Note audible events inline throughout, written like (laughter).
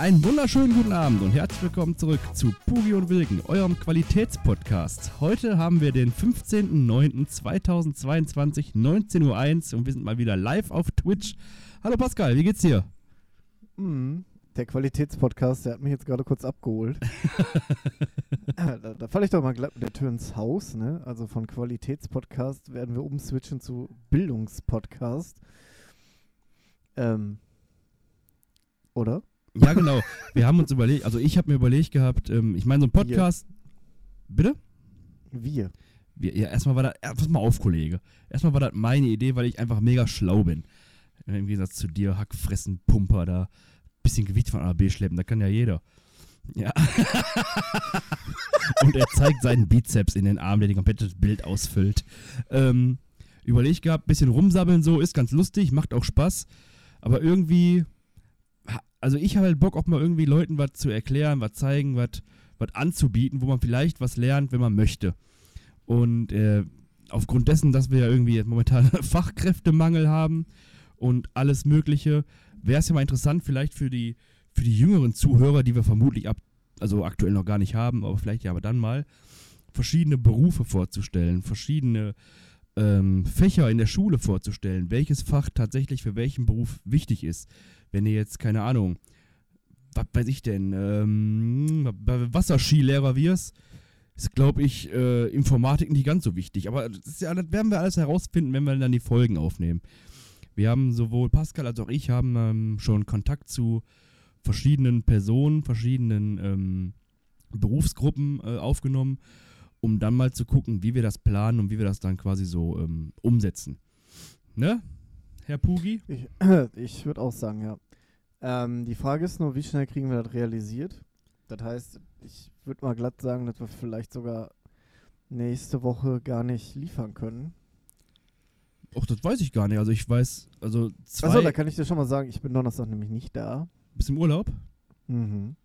Einen wunderschönen guten Abend und herzlich willkommen zurück zu Pugi und Wilken, eurem Qualitätspodcast. Heute haben wir den 15.09.2022, 19.01 Uhr und wir sind mal wieder live auf Twitch. Hallo Pascal, wie geht's dir? Mhm. Der Qualitätspodcast, der hat mich jetzt gerade kurz abgeholt. (laughs) da, da falle ich doch mal glatt mit der Tür ins Haus. Ne? Also von Qualitätspodcast werden wir umswitchen zu Bildungspodcast. Ähm, oder? Ja, genau. Wir haben uns überlegt, also ich habe mir überlegt gehabt, ähm, ich meine, so ein Podcast. Bitte? Wir. Wir, ja, erstmal war das, pass mal auf, Kollege. Erstmal war das meine Idee, weil ich einfach mega schlau bin. Im Gegensatz zu dir, Hackfressen, Pumper, da bisschen Gewicht von A nach B schleppen, da kann ja jeder. Ja. (laughs) Und er zeigt seinen Bizeps in den Arm, der die komplette Bild ausfüllt. Ähm, überlegt gehabt, bisschen rumsabbeln so, ist ganz lustig, macht auch Spaß. Aber irgendwie, also ich habe halt Bock, auch mal irgendwie Leuten was zu erklären, was zeigen, was anzubieten, wo man vielleicht was lernt, wenn man möchte. Und äh, aufgrund dessen, dass wir ja irgendwie momentan (laughs) Fachkräftemangel haben und alles Mögliche, wäre es ja mal interessant, vielleicht für die, für die jüngeren Zuhörer, die wir vermutlich ab, also aktuell noch gar nicht haben, aber vielleicht ja aber dann mal, verschiedene Berufe vorzustellen, verschiedene ähm, Fächer in der Schule vorzustellen, welches Fach tatsächlich für welchen Beruf wichtig ist. Wenn ihr jetzt, keine Ahnung, was weiß ich denn, ähm, Wasserskilehrer wirst, ist, glaube ich, äh, Informatik nicht ganz so wichtig. Aber das, ja, das werden wir alles herausfinden, wenn wir dann die Folgen aufnehmen. Wir haben sowohl Pascal als auch ich haben ähm, schon Kontakt zu verschiedenen Personen, verschiedenen ähm, Berufsgruppen äh, aufgenommen, um dann mal zu gucken, wie wir das planen und wie wir das dann quasi so ähm, umsetzen. Ne, Herr Pugi? Ich, (clears throat) ich würde auch sagen, ja. Ähm, die Frage ist nur, wie schnell kriegen wir das realisiert? Das heißt, ich würde mal glatt sagen, dass wir vielleicht sogar nächste Woche gar nicht liefern können. Ach, das weiß ich gar nicht. Also ich weiß, also zwei... Achso, da kann ich dir schon mal sagen, ich bin Donnerstag nämlich nicht da. Bist im Urlaub? Mhm.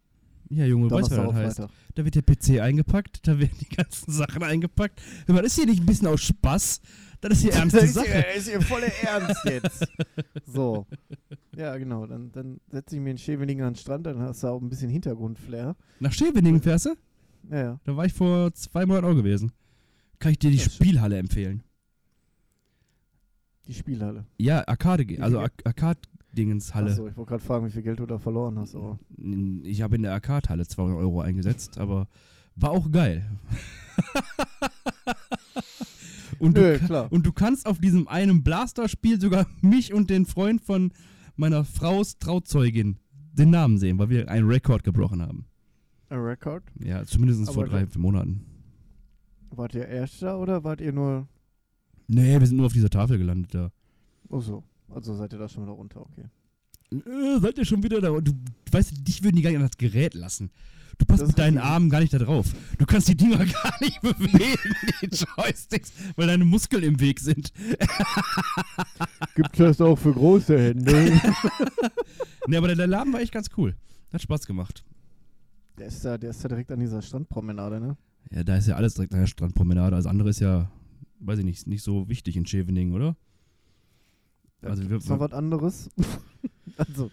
Ja, Junge, weißt du, was das heißt? Freitag. Da wird der PC eingepackt, da werden die ganzen Sachen eingepackt. Hör mal, das ist hier nicht ein bisschen aus Spaß. Das ist hier (laughs) ernste das Sache. Das ist hier voller Ernst jetzt. (laughs) so. Ja, genau. Dann, dann setze ich mir in Scheveningen an den Strand, dann hast du auch ein bisschen Hintergrundflair. Nach Scheveningen fährst du? Ja, ja. Da war ich vor zwei Monaten auch gewesen. Kann ich dir die Spielhalle empfehlen. Die Spielhalle. Ja, Arcade, also Arcade-Dingens-Halle. Achso, ich wollte gerade fragen, wie viel Geld du da verloren hast. Aber. Ich habe in der Arcade-Halle 200 Euro eingesetzt, aber war auch geil. (laughs) und, Nö, du, klar. und du kannst auf diesem einen Blaster-Spiel sogar (laughs) mich und den Freund von meiner Frau's Trauzeugin den Namen sehen, weil wir einen Rekord gebrochen haben. Ein Rekord? Ja, zumindest vor drei, vier Monaten. Wart ihr Erster oder wart ihr nur Nee, wir sind nur auf dieser Tafel gelandet da. Ach so. Also seid ihr da schon wieder runter, okay. Äh, seid ihr schon wieder da? Du, weißt, dich würden die gar nicht an das Gerät lassen. Du passt das mit deinen Armen gar nicht da drauf. Du kannst die Dinger (laughs) gar nicht bewegen, die Joysticks, weil deine Muskeln im Weg sind. Gibt das auch für große Hände? (laughs) nee, aber der, der Laden war echt ganz cool. Hat Spaß gemacht. Der ist da, der ist da direkt an dieser Strandpromenade, ne? Ja, da ist ja alles direkt an der Strandpromenade. Das andere ist ja weiß ich nicht, nicht so wichtig in Scheveningen, oder? Also wir, ist noch was anderes? (laughs) also.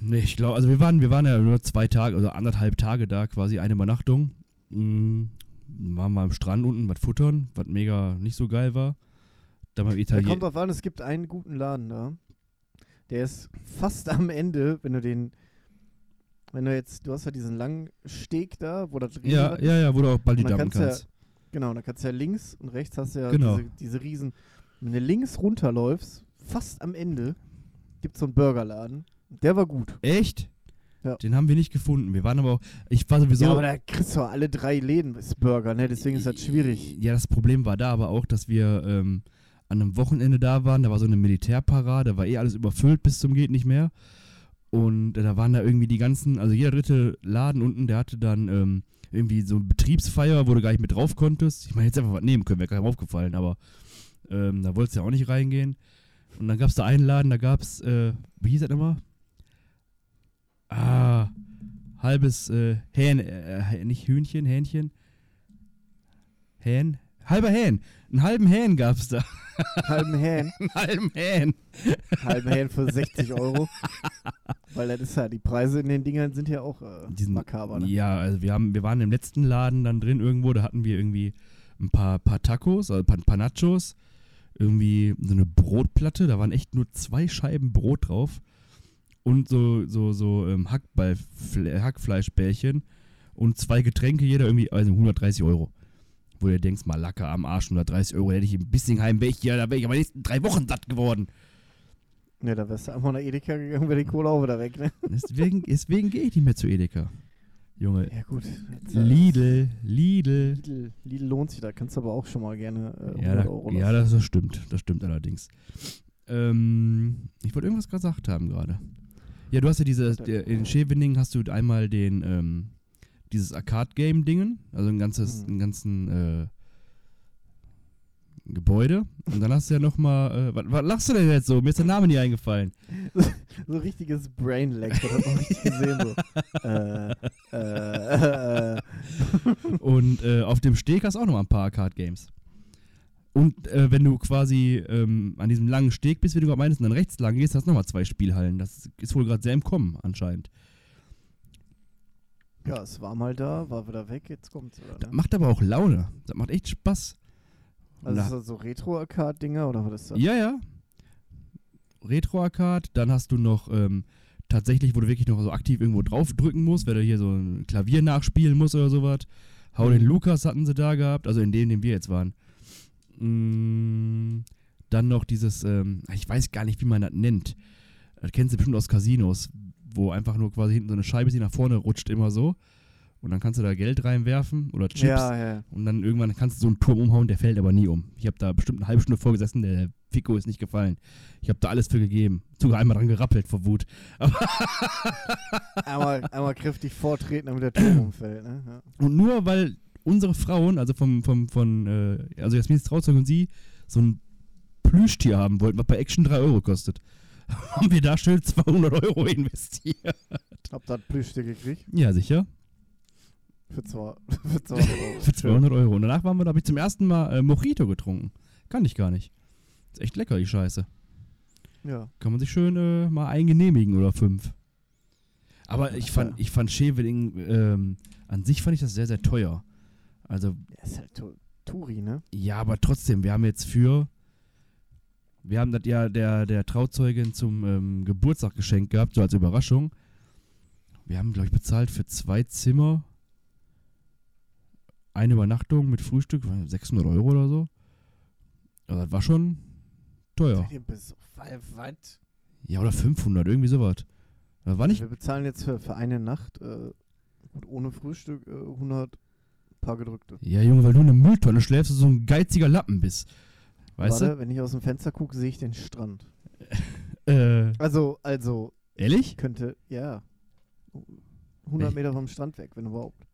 Nee, ich glaube, also wir waren, wir waren ja nur zwei Tage, also anderthalb Tage da, quasi eine Übernachtung. Mhm. Waren mal am Strand unten, was futtern, was mega nicht so geil war. Da mal Italien. Da kommt drauf an, es gibt einen guten Laden da. Der ist fast am Ende, wenn du den, wenn du jetzt, du hast ja diesen langen Steg da, wo das Ja, ja, ja, wo du auch bald die kannst. kannst. Ja, Genau, da kannst du ja links und rechts hast du ja genau. diese, diese riesen. Wenn du links runterläufst, fast am Ende, gibt es so einen Burgerladen. Der war gut. Echt? Ja. Den haben wir nicht gefunden. Wir waren aber auch, ich war sowieso. Ja, aber da kriegst du alle drei Läden ist Burger, ne? Deswegen ist das schwierig. Ja, das Problem war da aber auch, dass wir ähm, an einem Wochenende da waren. Da war so eine Militärparade, da war eh alles überfüllt bis zum geht nicht mehr. Und äh, da waren da irgendwie die ganzen, also jeder dritte Laden unten, der hatte dann ähm, irgendwie so eine Betriebsfeier, wo du gar nicht mit drauf konntest. Ich meine, jetzt einfach was nehmen können, wäre keinem aufgefallen, aber ähm, da wolltest du ja auch nicht reingehen. Und dann gab es da einen Laden, da gab es, äh, wie hieß das immer? Ah, halbes äh, Hähn, äh, nicht Hühnchen, Hähnchen. Hähn, Halber Hähn. Einen halben Hähn gab's da. Halben Hähn. (laughs) Einen halben Hähn. Halben Hähn für 60 Euro. Weil das ist ja, die Preise in den Dingern sind ja auch äh, Diesen, makaber. Ne? Ja, also wir haben, wir waren im letzten Laden dann drin irgendwo, da hatten wir irgendwie ein paar, paar Tacos, also ein paar, paar Nachos, irgendwie so eine Brotplatte, da waren echt nur zwei Scheiben Brot drauf und so, so, so ähm, Hackfleischbällchen und zwei Getränke, jeder irgendwie, also 130 Euro. Wo du denkst, mal Lacke am Arsch, 130 Euro, hätte ich ein bisschen heimweg, ja, da wäre ich aber nächsten drei Wochen satt geworden. Ne, da wärst du einfach nach Edeka gegangen, wäre die Kohle auch wieder weg, ne? Deswegen, deswegen gehe ich nicht mehr zu Edeka. Junge, Ja, gut. Äh, Lidl, Lidl. Lidl, Lidl lohnt sich, da kannst du aber auch schon mal gerne äh, 100 Ja, da, Euro ja das, das stimmt. Das stimmt allerdings. Ähm, ich wollte irgendwas gesagt haben gerade. Ja, du hast ja diese, der, in Scheveningen hast du einmal den, ähm, dieses Arcade-Game-Dingen, also ein ganzes, Mhm. einen ganzen äh, Gebäude. Und dann hast du ja nochmal, äh, was, was lachst du denn jetzt so? Mir ist der Name nie eingefallen. (laughs) So richtiges Brain-Lag, das hat man richtig gesehen. So. äh, äh, äh, (laughs) Und äh, auf dem Steg hast du auch noch mal ein paar Arcade-Games. Und äh, wenn du quasi ähm, an diesem langen Steg bist, wie du gerade meinst, und dann rechts lang gehst, hast du nochmal zwei Spielhallen. Das ist wohl gerade sehr im Kommen, anscheinend. ja, es war mal da, war wieder weg, jetzt kommt's wieder. Das macht aber auch Laune. Das macht echt Spaß. Also so Retro-Arcade-Dinger oder was ist das? Ja, ja. Retro-Arcade, dann hast du noch ähm, tatsächlich, wo du wirklich noch so aktiv irgendwo draufdrücken musst, wenn du hier so ein Klavier nachspielen musst oder sowas. Hau den Mhm. Lukas hatten sie da gehabt, also in dem, in dem wir jetzt waren. Mm, dann noch dieses, ähm, ich weiß gar nicht, wie man das nennt. Das kennst du bestimmt aus Casinos, wo einfach nur quasi hinten so eine Scheibe die nach vorne rutscht, immer so. Und dann kannst du da Geld reinwerfen oder Chips. Ja, ja. Und dann irgendwann kannst du so einen Turm umhauen, der fällt aber nie um. Ich habe da bestimmt eine halbe Stunde vorgesessen, der Fico ist nicht gefallen. Ich habe da alles für gegeben. Sogar einmal dran gerappelt vor Wut. (laughs) Einmal, einmal kräftig vortreten, damit der Turm umfällt. Ne? Ja. Und nur weil unsere Frauen, also vom, vom, von, äh, also Jasmin's Trauzeug und sie, so ein Plüschtier haben wollten, was bei Action 3 Euro kostet, (laughs) haben wir da schön 200 Euro investiert. Hab da Plüschtier gekriegt Ja, sicher. Für, zwei, (laughs) für (laughs) 200 Euro. Für 200 Euro. Und danach waren wir, da habe ich zum ersten Mal äh, Mojito getrunken. Kann ich gar nicht. Ist echt lecker, die Scheiße. Ja. Kann man sich schön äh, mal eingenehmigen oder fünf. Aber ich fand, ich fand Scheveling, ähm, an sich fand ich das sehr, sehr teuer. Also, Der ist halt Tu- Turi, ne? ja, aber trotzdem, wir haben jetzt für, wir haben das ja der, der Trauzeugin zum ähm, Geburtstag geschenkt gehabt, so als Überraschung. Wir haben, glaube ich, bezahlt für zwei Zimmer eine Übernachtung mit Frühstück, 600 Euro oder so. Also, das war schon teuer. Was? Ja, oder 500, irgendwie sowas. Das war nicht Wir bezahlen jetzt für, für eine Nacht, äh, gut, ohne Frühstück, äh, 100 paar gedrückte. Ja, Junge, weil du in der Mülltonne schläfst und so ein geiziger Lappen bist. Weißt Warte, wenn ich aus dem Fenster gucke, sehe ich den Strand. du? (laughs) Äh, Also, also, ehrlich? könnte, ja. 100 Echt? Meter vom Strand weg, wenn überhaupt.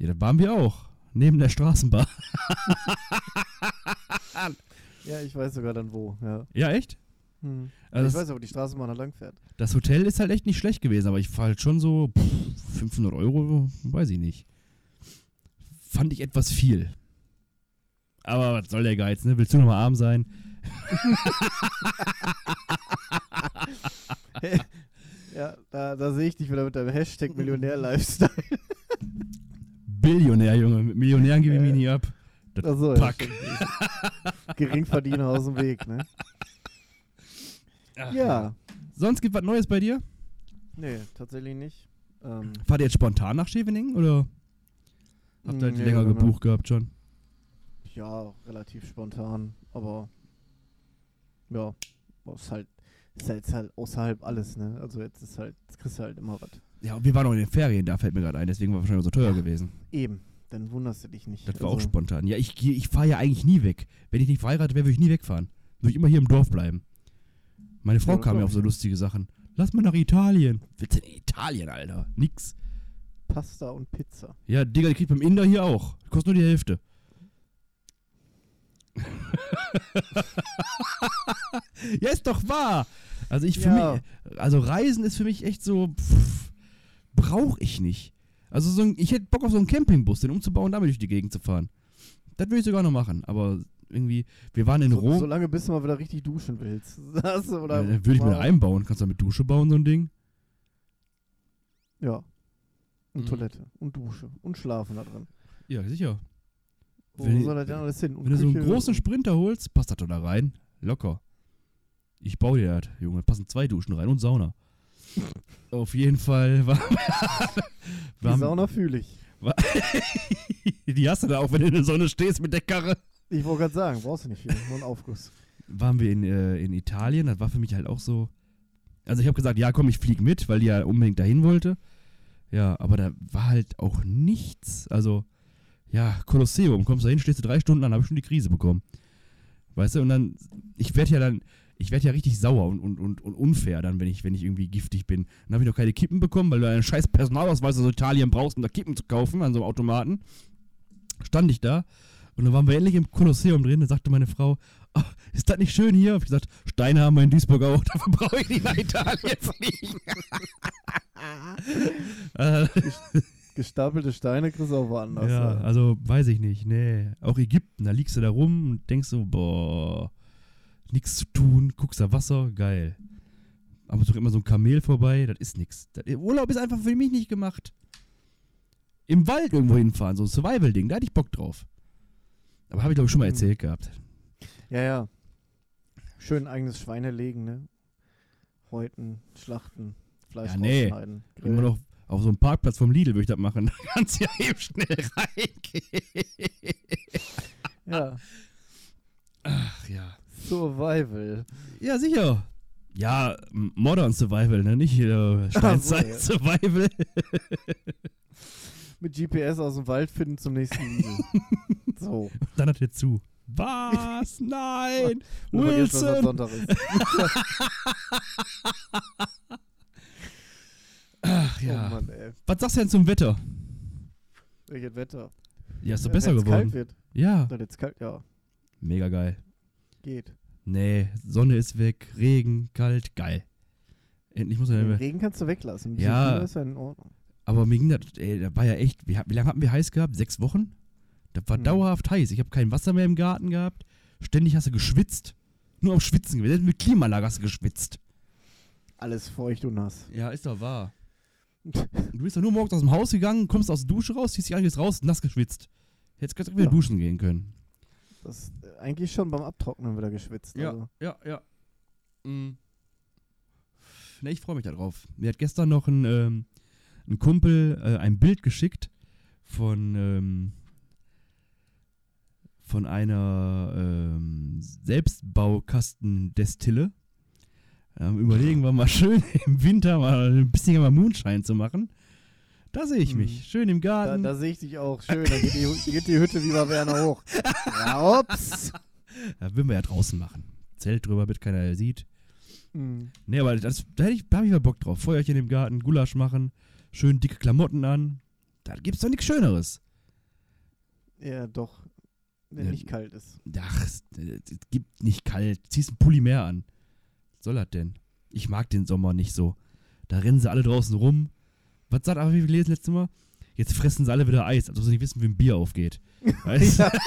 Ja, da waren wir auch. Neben der Straßenbahn. (laughs) Ja, ich weiß sogar dann wo, ja. Ja, echt? Hm. Also ich weiß aber, die Straßenbahn da lang fährt. das Hotel ist halt echt nicht schlecht gewesen, aber ich war halt schon so pff, 500 Euro, weiß ich nicht. Fand ich etwas viel. Aber was soll der Geiz, ne? Willst du nochmal arm sein? (laughs) Ja, da, da sehe ich dich wieder mit deinem Hashtag Millionär-Lifestyle. (laughs) Billionär, Junge. Mit Millionären gebe ich mich Äh, nie ab. Das Achso, Pack. Ja, Geringverdiener aus dem Weg, ne? Ach, Ja. Sonst gibt was Neues bei dir? Nee, tatsächlich nicht. Ähm, Fahrt ihr jetzt spontan nach Scheveningen oder habt ihr halt nee, länger genau. gebucht gehabt schon? Ja, relativ spontan, aber ja, ist halt, ist halt, ist halt außerhalb alles, ne? Also jetzt ist halt, jetzt kriegst du halt immer was. Ja, wir waren auch in den Ferien, da fällt mir gerade ein, deswegen war es wahrscheinlich auch so teuer Ja. gewesen. Eben, dann wunderst du dich nicht. Das war also, auch spontan. Ja, ich, ich fahre ja eigentlich nie weg. Wenn ich nicht verheiratet wäre, würde ich nie wegfahren. Würde ich immer hier im Dorf bleiben. Meine Frau Ja, kam ja auf so lustige Sachen. Lass mal nach Italien. Willst du in Italien, Alter? Nix. Pasta und Pizza. Ja, Digga, die kriegt beim Inder hier auch. Kostet nur die Hälfte. (laughs) ja, ist doch wahr. Also ich für Ja. mich, also Reisen ist für mich echt so, brauche ich nicht. Also so ein, ich hätte Bock auf so einen Campingbus, den umzubauen und damit durch die Gegend zu fahren. Das würde ich sogar noch machen, aber irgendwie, wir waren in So, Rom. solange bis du mal wieder richtig duschen willst. (laughs) Das, oder Ja, dann würde ich mir einbauen. Kannst du mit Dusche bauen, so ein Ding? Ja. Und Mhm. Toilette. Und Dusche. Und Schlafen da drin. Ja, sicher. Wo Wenn- soll das denn alles hin? Und Wenn du so einen Küche- großen Sprinter holst, passt das doch da rein. Locker. Ich baue dir das, Junge. Passen zwei Duschen rein und Sauna. Auf jeden Fall (laughs) war. Die war Sauna fühle ich. (laughs) die hast du da auch, wenn du in der Sonne stehst mit der Karre. Ich wollte gerade sagen, brauchst du nicht viel. Nur einen Aufguss. Waren wir in, äh, in Italien, das war für mich halt auch so. Also ich habe gesagt, ja komm, ich flieg mit, weil die ja unbedingt dahin wollte. Ja, aber da war halt auch nichts. Also, ja, Kolosseum, kommst da hin, stehst du drei Stunden an, habe ich schon die Krise bekommen. Weißt du, und dann, ich werde ja dann, ich werde ja richtig sauer und, und, und, und unfair dann, wenn ich, wenn ich irgendwie giftig bin. Dann habe ich noch keine Kippen bekommen, weil du einen scheiß Personalausweis aus Italien brauchst, um da Kippen zu kaufen an so einem Automaten. Stand ich da und dann waren wir endlich im Kolosseum drin, da sagte meine Frau, "Oh, ist das nicht schön hier? Hab ich gesagt, Steine haben wir in Duisburg auch, (laughs) dafür brauche ich nicht nach Italien (laughs) fliegen. Gestapelte Steine kriegst du auch woanders. ja, ja. also weiß ich nicht, nee. Auch Ägypten, da liegst du da rum und denkst so, boah, nichts zu tun, guckst da Wasser, geil. Aber so immer so ein Kamel vorbei, das ist nix. Das, Urlaub ist einfach für mich nicht gemacht. Im Wald irgendwo hinfahren, so ein Survival-Ding, da hatte ich Bock drauf. Aber habe ich glaube ich schon mal Mhm. erzählt gehabt. ja, ja. Schön eigenes Schweine legen, ne? Häuten, schlachten, Fleisch Ja, nee. rausschneiden. Immer grillen. noch auf so einem Parkplatz vom Lidl würde ich das machen. (laughs) Da kannst du ja eben schnell reingehen. Ja, Ach ja. Survival. Ja, sicher. Ja, Modern Survival, ne? Nicht äh, (laughs) Steinzeit ja. Survival. (laughs) Mit GPS aus dem Wald finden zum nächsten Lidl. (laughs) so. Dann hat er zu. Was? Nein! Wilson! Ach Oh ja. Mann, ey. Was sagst du denn zum Wetter? Welches Wetter. Ja, ist doch Ja, besser geworden. kalt wird. Ja, Dann jetzt kalt, ja. mega geil. Geht. Nee, Sonne ist weg, Regen, kalt, geil. Endlich muss Den er. Regen kannst du weglassen. Ja. ist ja in Ordnung. Aber mir ging das, ey, da war ja echt, wie, wie lange hatten wir heiß gehabt? Sechs Wochen? Das war Mhm. dauerhaft heiß. Ich habe kein Wasser mehr im Garten gehabt. Ständig hast du geschwitzt. Nur auf Schwitzen gewesen. Selbst Mit Klimaanlage hast du geschwitzt. Alles feucht und nass. Ja, ist doch wahr. Du bist doch nur morgens aus dem Haus gegangen, kommst aus der Dusche raus, ziehst dich an, gehst raus, nass geschwitzt. Hättest gerade wieder Ja. duschen gehen können. Das äh, eigentlich schon beim Abtrocknen wieder geschwitzt. Also. ja, ja. Mhm. Ne, ich freue mich darauf. Mir hat gestern noch ein, ähm, ein Kumpel äh, ein Bild geschickt von, ähm, von einer ähm, Selbstbaukastendestille. Ähm, überlegen wir mal (laughs) schön im Winter mal ein bisschen mal Moonshine zu machen. Da sehe ich Mhm. mich. Schön im Da, Garten. da sehe ich dich auch schön. Da geht die, geht die Hütte wie bei Werner hoch. Ja, ups. Da würden wir ja draußen machen. Zelt drüber, damit keiner sieht. Hm. Nee, aber das, da, ich, da habe ich mal Bock drauf. Feuerchen im Garten, Gulasch machen, schön dicke Klamotten an. Da gibt's doch nichts Schöneres. Ja, doch. Wenn Ja. nicht kalt ist. Ach, es, es gibt nicht kalt. Ziehst einen Pulli mehr an. Was soll das denn? Ich mag den Sommer nicht so. Da rennen sie alle draußen rum. Was sagt aber, wie wir lesen letztes Mal? Jetzt fressen sie alle wieder Eis, als ob sie nicht wissen, wie ein Bier aufgeht. Weißt? du? (laughs)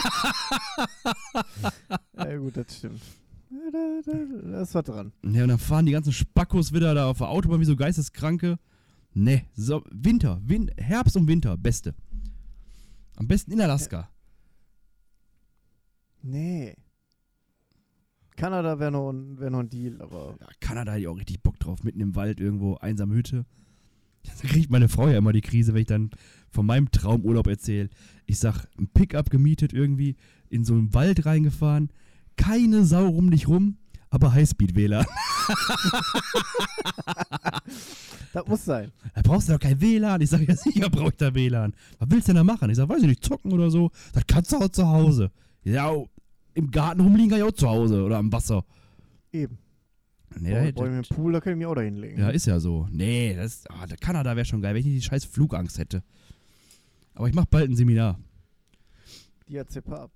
Ja, gut, das stimmt. Ja, da, da, da ist was dran. Ja, und dann fahren die ganzen Spackos wieder da auf der Autobahn wie so Geisteskranke. Ne, so, Winter, Win Herbst und Winter, beste. Am besten in Alaska. Nee. Kanada wäre noch, ein- wär noch ein Deal, aber Ja, Kanada hätte ich auch richtig Bock drauf, mitten im Wald irgendwo, einsame Hütte. Da kriegt meine Frau ja immer die Krise, wenn ich dann von meinem Traumurlaub erzähle. Ich sag, ein Pickup gemietet irgendwie, in so einen Wald reingefahren, keine Sau um dich rum, aber Highspeed-WLAN. (laughs) das muss sein. Da brauchst du doch kein WLAN. Ich sage, ja sicher brauche ich da WLAN. Was willst du denn da machen? Ich sage, weiß ich nicht, zocken oder so. Das kannst du auch zu Hause. Ja, im Garten rumliegen kann ich auch zu Hause oder am Wasser. Eben. Nee, Ja, da oh, Boah, mit dem Pool, da ich mich auch da hinlegen. ja, ist ja so. Nee, das, ah, der Kanada wäre schon geil, wenn ich nicht die scheiß Flugangst hätte. Aber ich mache bald ein Seminar. Diazepam.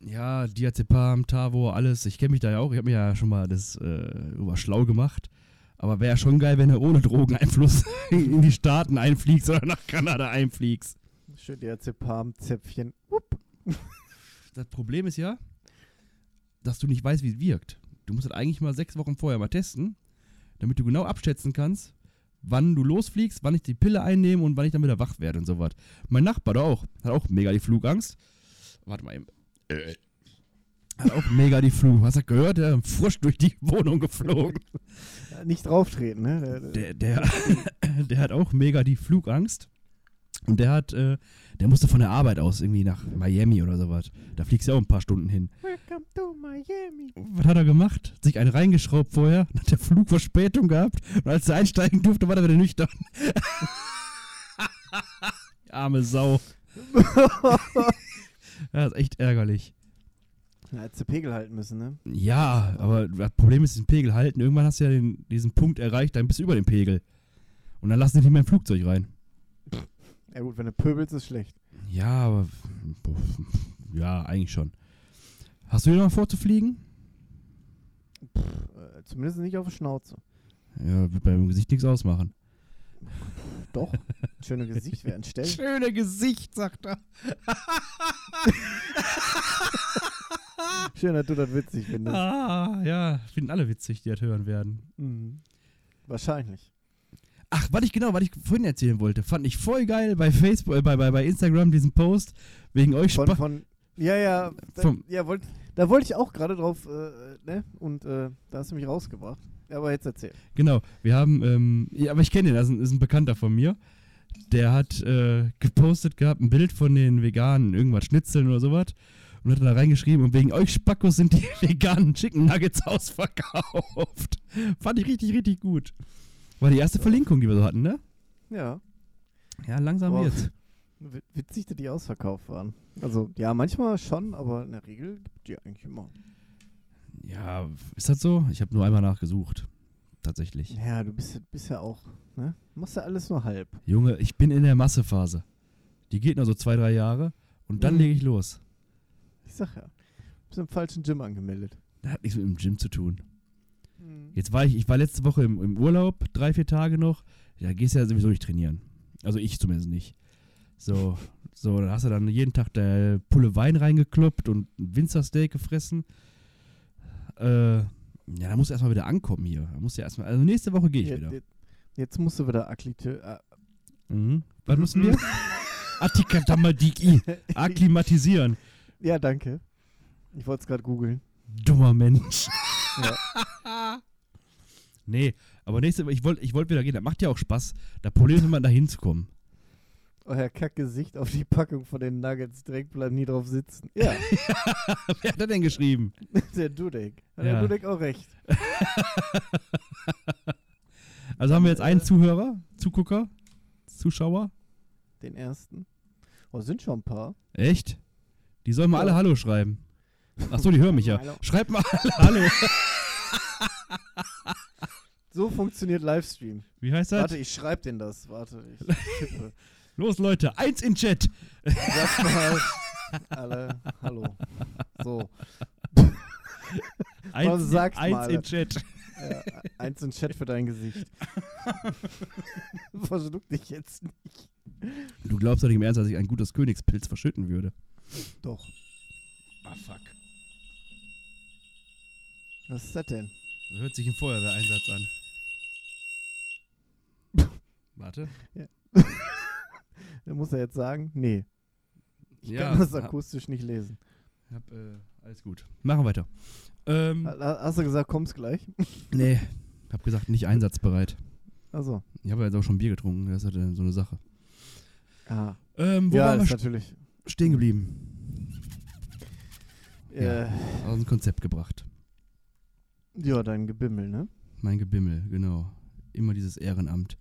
Ja, Diazepam, Tavor, alles. Ich kenne mich da ja auch. Ich habe mir ja schon mal das äh, über schlau gemacht. Aber wäre schon geil, wenn du ohne Drogeneinfluss (laughs) in die Staaten einfliegst oder nach Kanada einfliegst. Schön Diazepam, Zäpfchen. Upp. das Problem ist ja, dass du nicht weißt, wie es wirkt. Du musst das eigentlich mal sechs Wochen vorher mal testen, damit du genau abschätzen kannst, wann du losfliegst, wann ich die Pille einnehme und wann ich dann wieder wach werde und so was. Mein Nachbar da auch, hat auch mega die Flugangst. Warte mal eben. Äh. Hat auch mega die Flug. Hast du gehört? Der ist Furcht durch die (laughs) Wohnung geflogen. Nicht drauftreten, ne? Der, Der, der, der (laughs) hat auch mega die Flugangst. Und der hat, äh, der musste von der Arbeit aus irgendwie nach Miami oder sowas. Da fliegst du ja auch ein paar Stunden hin. Welcome to Miami. Was hat er gemacht? Hat sich einen reingeschraubt vorher, dann hat der Flug Verspätung gehabt und als er einsteigen durfte, war er wieder nüchtern. (laughs) Die Arme Sau. (laughs) Ja, ist echt ärgerlich. Hättest du Pegel halten müssen, ne? Ja, aber das Problem ist, den Pegel halten. Irgendwann hast du ja den, diesen Punkt erreicht, dann bist du über dem Pegel. Und dann lassen die nicht mehr im Flugzeug rein. Ja gut, wenn du pöbelst, ist schlecht. Ja, aber. Ja, eigentlich schon. Hast du dir noch vor zu fliegen? Äh, zumindest nicht auf die Schnauze. Ja, wird beim Gesicht nichts ausmachen. Doch. (laughs) Schöne Gesicht wäre ein Stell. Schöne Gesicht, sagt er. (laughs) Schön, dass du das witzig findest. Ah, ja, finden alle witzig, die das hören werden. Mhm. Wahrscheinlich. Ach, was ich genau, was ich vorhin erzählen wollte, fand ich voll geil bei Facebook, äh, bei, bei, bei Instagram diesen Post wegen euch Von, von, ja, ja, da, ja wollt, da wollte ich auch gerade drauf, äh, ne? Und äh, da hast du mich rausgebracht. Ja, aber jetzt erzähl. Genau, wir haben, ähm, ja, aber ich kenne den, das ist ein, ist ein Bekannter von mir. Der hat äh, gepostet gehabt, ein Bild von den veganen, irgendwas Schnitzeln oder sowas. Und hat da reingeschrieben, und wegen euch Spackos sind die (laughs) veganen Chicken Nuggets (laughs) ausverkauft. Fand ich richtig, richtig gut. War die erste Verlinkung, die wir so hatten, ne? Ja. Ja, langsam Boah, w- Witzig, dass die ausverkauft waren. Also, ja, manchmal schon, aber in der Regel gibt die eigentlich immer. Ja, ist das so? Ich habe nur einmal nachgesucht. Tatsächlich. Ja, du bist, ja- bist ja auch, ne? Machst ja alles nur halb. Junge, ich bin in der Massephase. Die geht noch so zwei, drei Jahre und dann Mhm. lege ich los. Ich sag ja. Du bist im falschen Gym angemeldet. Das hat nichts mit dem Gym zu tun. Jetzt war ich, ich war letzte Woche im, im Urlaub, drei, vier Tage noch. Da gehst du ja sowieso nicht trainieren. Also ich zumindest nicht. So, so, dann hast du dann jeden Tag der Pulle Wein reingekloppt und ein Winzersteak gefressen. Äh, ja, da musst du erstmal wieder ankommen hier. Da musst du erstmal, also nächste Woche gehe ich Je- wieder. je- Jetzt musst du wieder Akklite. Äh, Mhm. Was müssen wir? Atikatammadiki. Akklimatisieren. ja, danke. Ich wollte es gerade googeln. Dummer Mensch. Ja. (laughs) Nee, aber nächste ich wollte ich wollt wieder gehen. Das macht ja auch Spaß. Das Problem ist immer, da hinzukommen. Euer Kackgesicht auf die Packung von den Nuggets. Direkt bleiben nie drauf sitzen. (laughs) Ja, Wer hat das denn geschrieben? (laughs) der Dudek. Hat Ja. der Dudek auch recht. (laughs) Also haben wir jetzt einen Äh. Zuhörer, Zugucker, Zuschauer. Den ersten. Oh, sind schon ein paar. Echt? Die sollen mal Ja. alle Hallo schreiben. Achso, die hören mich ja. Schreibt mal alle Hallo. So funktioniert Livestream. Wie heißt das? Warte, ich schreib den das. Warte, ich (laughs) tippe. Los, Leute, eins in Chat. Sag mal alle Hallo. So. (laughs) Eins, sag's eins mal. in Chat. Ja, eins in Chat für dein Gesicht. (laughs) Verschluck dich jetzt nicht. Du glaubst doch nicht im Ernst, dass ich ein gutes Königspilz verschütten würde. Doch. Ah, fuck. Was ist das denn? Das hört sich im Feuerwehreinsatz an. Warte. (laughs) Der muss er jetzt sagen? Nee. Ich Ja, kann das akustisch nicht lesen. Hab, äh, alles gut. Machen weiter. Ähm, Ha- Hast du gesagt, kommst gleich? (laughs) nee, hab gesagt, nicht einsatzbereit. Also. Ich habe jetzt auch schon Bier getrunken, das ist halt äh, so eine Sache. Ah. Ähm, wo Ja, ist st- natürlich. stehen geblieben? Äh, Aus dem Konzept gebracht. ja, dein Gebimmel, ne? Mein Gebimmel, genau. Immer dieses Ehrenamt.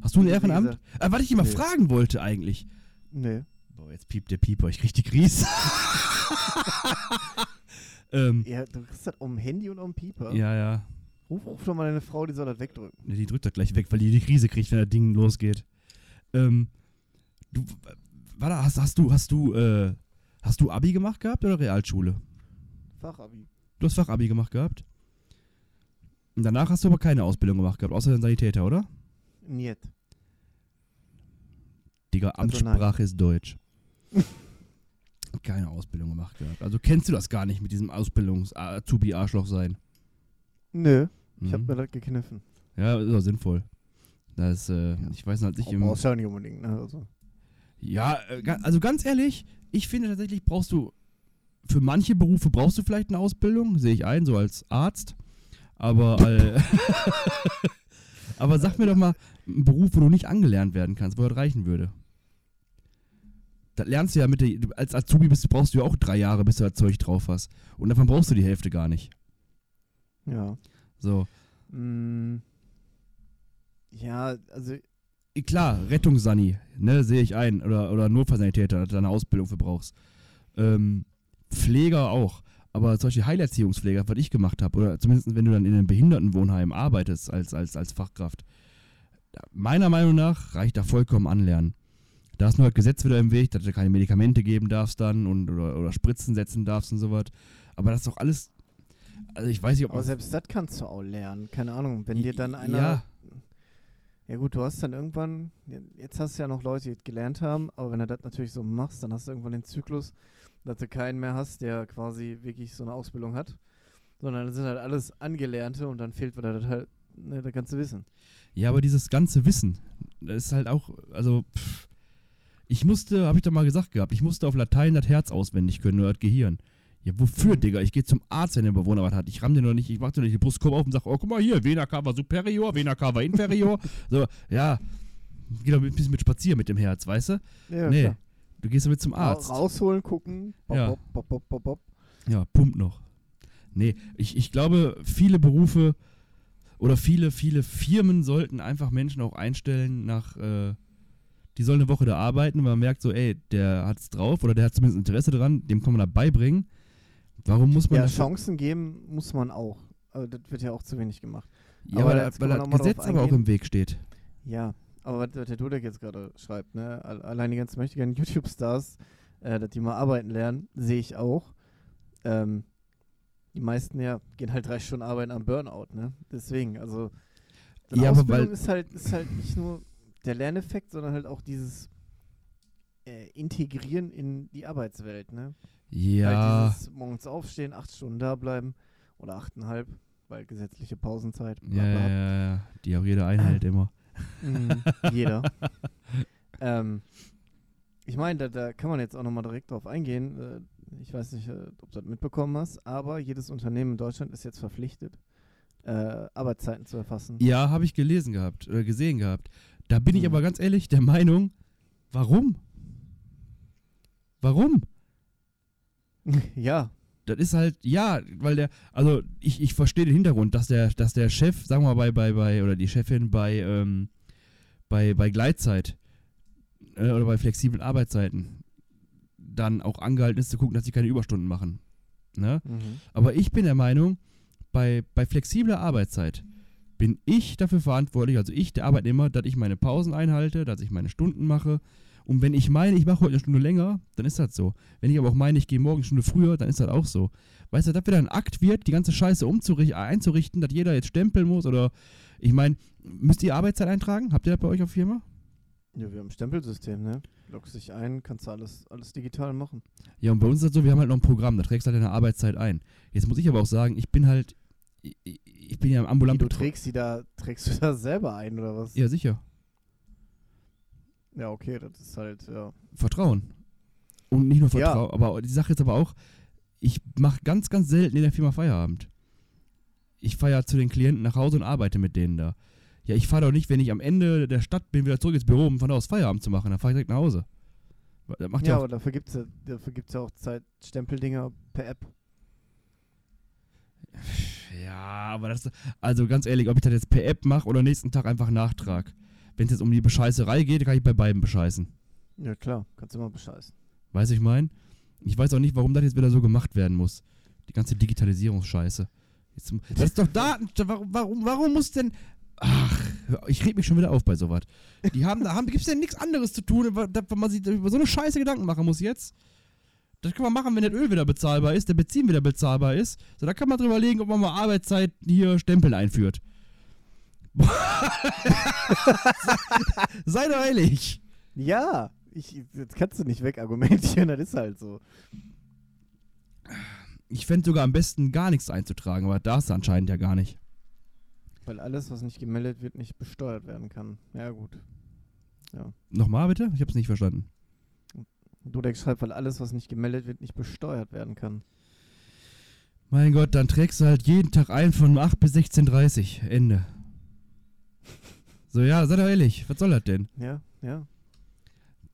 Hast du ein Ehrenamt? Äh, was ich immer Nee. fragen wollte eigentlich. Nee. Boah, jetzt piept der Pieper, ich krieg die Krise. (laughs) ähm, Ja, du kriegst das um Handy und um Pieper. ja, ja. Ruf, ruf doch mal deine Frau, die soll das wegdrücken. Ne, Die drückt das gleich weg, weil die die Krise kriegt, wenn das Ding losgeht. Ähm, du, warte, hast, hast du, hast du, äh, hast du Abi gemacht gehabt oder Realschule? Fachabi. Du hast Fachabi gemacht gehabt? Und danach hast du aber keine Ausbildung gemacht gehabt, außer den Sanitäter, oder? Niet. Digga, Also. Amtssprache ist Deutsch. Keine Ausbildung gemacht gehabt. Also kennst du das gar nicht mit diesem Ausbildungs-Azubi-Arschloch sein? Nö, ich Mhm. hab mir das gekniffen. Ja, ist auch sinnvoll. Das, äh, ich weiß halt nicht Auch im. brauchst ja nicht unbedingt, ne? Also. Ja, äh, also ganz ehrlich, ich finde tatsächlich brauchst du, für manche Berufe brauchst du vielleicht eine Ausbildung, sehe ich ein, so als Arzt. Aber, äh, (laughs) (laughs) aber sag mir doch mal einen Beruf, wo du nicht angelernt werden kannst, wo das reichen würde. Das lernst du ja mit der, als Azubi bist, brauchst du ja auch drei Jahre, bis du das Zeug drauf hast. Und davon brauchst du die Hälfte gar nicht. Ja. So. Mm. Ja, also Klar, Rettungssani, ne, sehe ich ein. Oder, oder Notfallsanitäter, dass du da eine Ausbildung für brauchst. Ähm, Pfleger auch. Aber solche Heilerziehungspfleger, was ich gemacht habe, oder zumindest wenn du dann in einem Behindertenwohnheim arbeitest als, als, als Fachkraft, meiner Meinung nach reicht da vollkommen anlernen. Da ist nur das Gesetz wieder im Weg, dass du keine Medikamente geben darfst dann und, oder, oder Spritzen setzen darfst und sowas. Aber das ist doch alles. Also ich weiß nicht, ob Aber selbst das kannst du auch lernen. Keine Ahnung, wenn dir dann einer. Ja, Ja gut, du hast dann irgendwann, jetzt hast du ja noch Leute, die gelernt haben, aber wenn du das natürlich so machst, dann hast du irgendwann den Zyklus, dass du keinen mehr hast, der quasi wirklich so eine Ausbildung hat, sondern das sind halt alles Angelernte und dann fehlt wieder das halt, ne, das ganze Wissen. Ja, aber dieses ganze Wissen, das ist halt auch, also, pff, ich musste, habe ich doch mal gesagt gehabt, ich musste auf Latein das Herz auswendig können oder das Gehirn. Ja, wofür, Mhm. Digga? Ich gehe zum Arzt, wenn der Bewohner was hat. Ich ramm den doch nicht, ich mach dir nicht den Brustkorb auf und sag, oh, guck mal hier, Vena cava superior, Vena cava inferior. (laughs) so, ja, geh doch ein bisschen mit spazieren mit dem Herz, weißt du? Ja, nee, klar. du gehst damit zum Arzt. Rausholen, gucken, bop, Ja. bop, bop, bop, bop. Ja, pumpt noch. Nee, ich, ich glaube, viele Berufe oder viele, viele Firmen sollten einfach Menschen auch einstellen nach, äh, die sollen eine Woche da arbeiten, weil man merkt so, ey, der hat's drauf oder der hat zumindest Interesse dran, dem kann man da beibringen. Warum muss man Ja, Chancen geben muss man auch. Aber das wird ja auch zu wenig gemacht. Ja, aber weil, weil das Gesetz aber auch im Weg steht. Ja, aber was, was der Dudek jetzt gerade schreibt, ne, al- allein die ganzen mächtigen YouTube-Stars, äh, dass die mal arbeiten lernen, sehe ich auch. Ähm, die meisten ja gehen halt drei Stunden arbeiten am Burnout, ne? Deswegen, also Ja, aber Ausbildung weil- ist halt, ist halt nicht nur der Lerneffekt, sondern halt auch dieses äh, Integrieren in die Arbeitswelt, ne? Ja, Halt dieses morgens aufstehen, acht Stunden da bleiben oder achteinhalb, weil gesetzliche Pausenzeit. bla, ja, bla. ja, ja, ja, die auch jeder einhält immer. Mhm, jeder. (laughs) ähm, ich meine, da, da kann man jetzt auch nochmal direkt drauf eingehen. Äh, ich weiß nicht, äh, ob du das mitbekommen hast, aber jedes Unternehmen in Deutschland ist jetzt verpflichtet, äh, Arbeitszeiten zu erfassen. Ja, habe ich gelesen gehabt, oder gesehen gehabt. Da bin ich Mhm. aber ganz ehrlich der Meinung, warum? Warum? (laughs) ja, Das ist halt, ja, weil der, also ich, ich verstehe den Hintergrund, dass der, dass der Chef, sagen wir mal, bei, bei, bei, oder die Chefin bei, ähm, bei, bei Gleitzeit äh, oder bei flexiblen Arbeitszeiten dann auch angehalten ist zu gucken, dass sie keine Überstunden machen. Ne? mhm. Aber ich bin der Meinung, bei, bei flexibler Arbeitszeit bin ich dafür verantwortlich, also ich, der Arbeitnehmer, dass ich meine Pausen einhalte, dass ich meine Stunden mache. Und wenn ich meine, ich mache heute eine Stunde länger, dann ist das so. Wenn ich aber auch meine, ich gehe morgen eine Stunde früher, dann ist das auch so. Weißt du, dass wieder ein Akt wird, die ganze Scheiße umzurichten, einzurichten, dass jeder jetzt stempeln muss oder ich meine, müsst ihr Arbeitszeit eintragen? Habt ihr das bei euch auf Firma? ja, wir haben ein Stempelsystem, ne? Loggst dich ein, kannst du alles, alles digital machen. Ja, und bei uns ist das so, wir haben halt noch ein Programm, da trägst du halt deine Arbeitszeit ein. Jetzt muss ich aber auch sagen, ich bin halt, ich, ich bin ja ambulant du trägst die da, trägst du da selber ein oder was? Ja, sicher. Ja, okay, das ist halt, ja. Vertrauen. Und nicht nur Ja. Vertrauen, aber die Sache ist aber auch, ich mache ganz, ganz selten in der Firma Feierabend. Ich fahre ja zu den Klienten nach Hause und arbeite mit denen da. Ja, ich fahre doch nicht, wenn ich am Ende der Stadt bin, wieder zurück ins Büro, um von da aus Feierabend zu machen. Dann fahre ich direkt nach Hause. Das macht Ja, ja, aber dafür gibt es ja, dafür gibt's ja auch Zeitstempeldinge per App. ja, aber das, also ganz ehrlich, ob ich das jetzt per App mache oder nächsten Tag einfach Nachtrag. Wenn es jetzt um die Bescheißerei geht, kann ich bei beiden bescheißen. Ja, klar, kannst du immer bescheißen. Weißt du, ich mein? Ich weiß auch nicht, warum das jetzt wieder so gemacht werden muss. Die ganze Digitalisierungsscheiße. Jetzt, das ist doch Daten. Warum, warum, warum muss denn. Ach, ich reg mich schon wieder auf bei sowas. Die haben, da haben, gibt's denn nichts anderes zu tun, wenn man sich über so eine Scheiße Gedanken machen muss jetzt? Das kann man machen, wenn das Öl wieder bezahlbar ist, der Benzin wieder bezahlbar ist. So, da kann man drüber legen, ob man mal Arbeitszeit hier Stempeln einführt. (laughs) Sei doch ehrlich. Ja, ich, jetzt kannst du nicht wegargumentieren, das ist halt so. Ich fände sogar am besten gar nichts einzutragen, aber da ist anscheinend ja gar nicht. Weil alles, was nicht gemeldet wird, nicht besteuert werden kann. Ja, gut. Nochmal bitte? Ich habe es nicht verstanden. Dudek schreibt, weil alles, was nicht gemeldet wird, nicht besteuert werden kann. Mein Gott, dann trägst du halt jeden Tag ein von 8 bis 16.30 Ende. So, ja, sei doch ehrlich, was soll das denn? Ja, ja.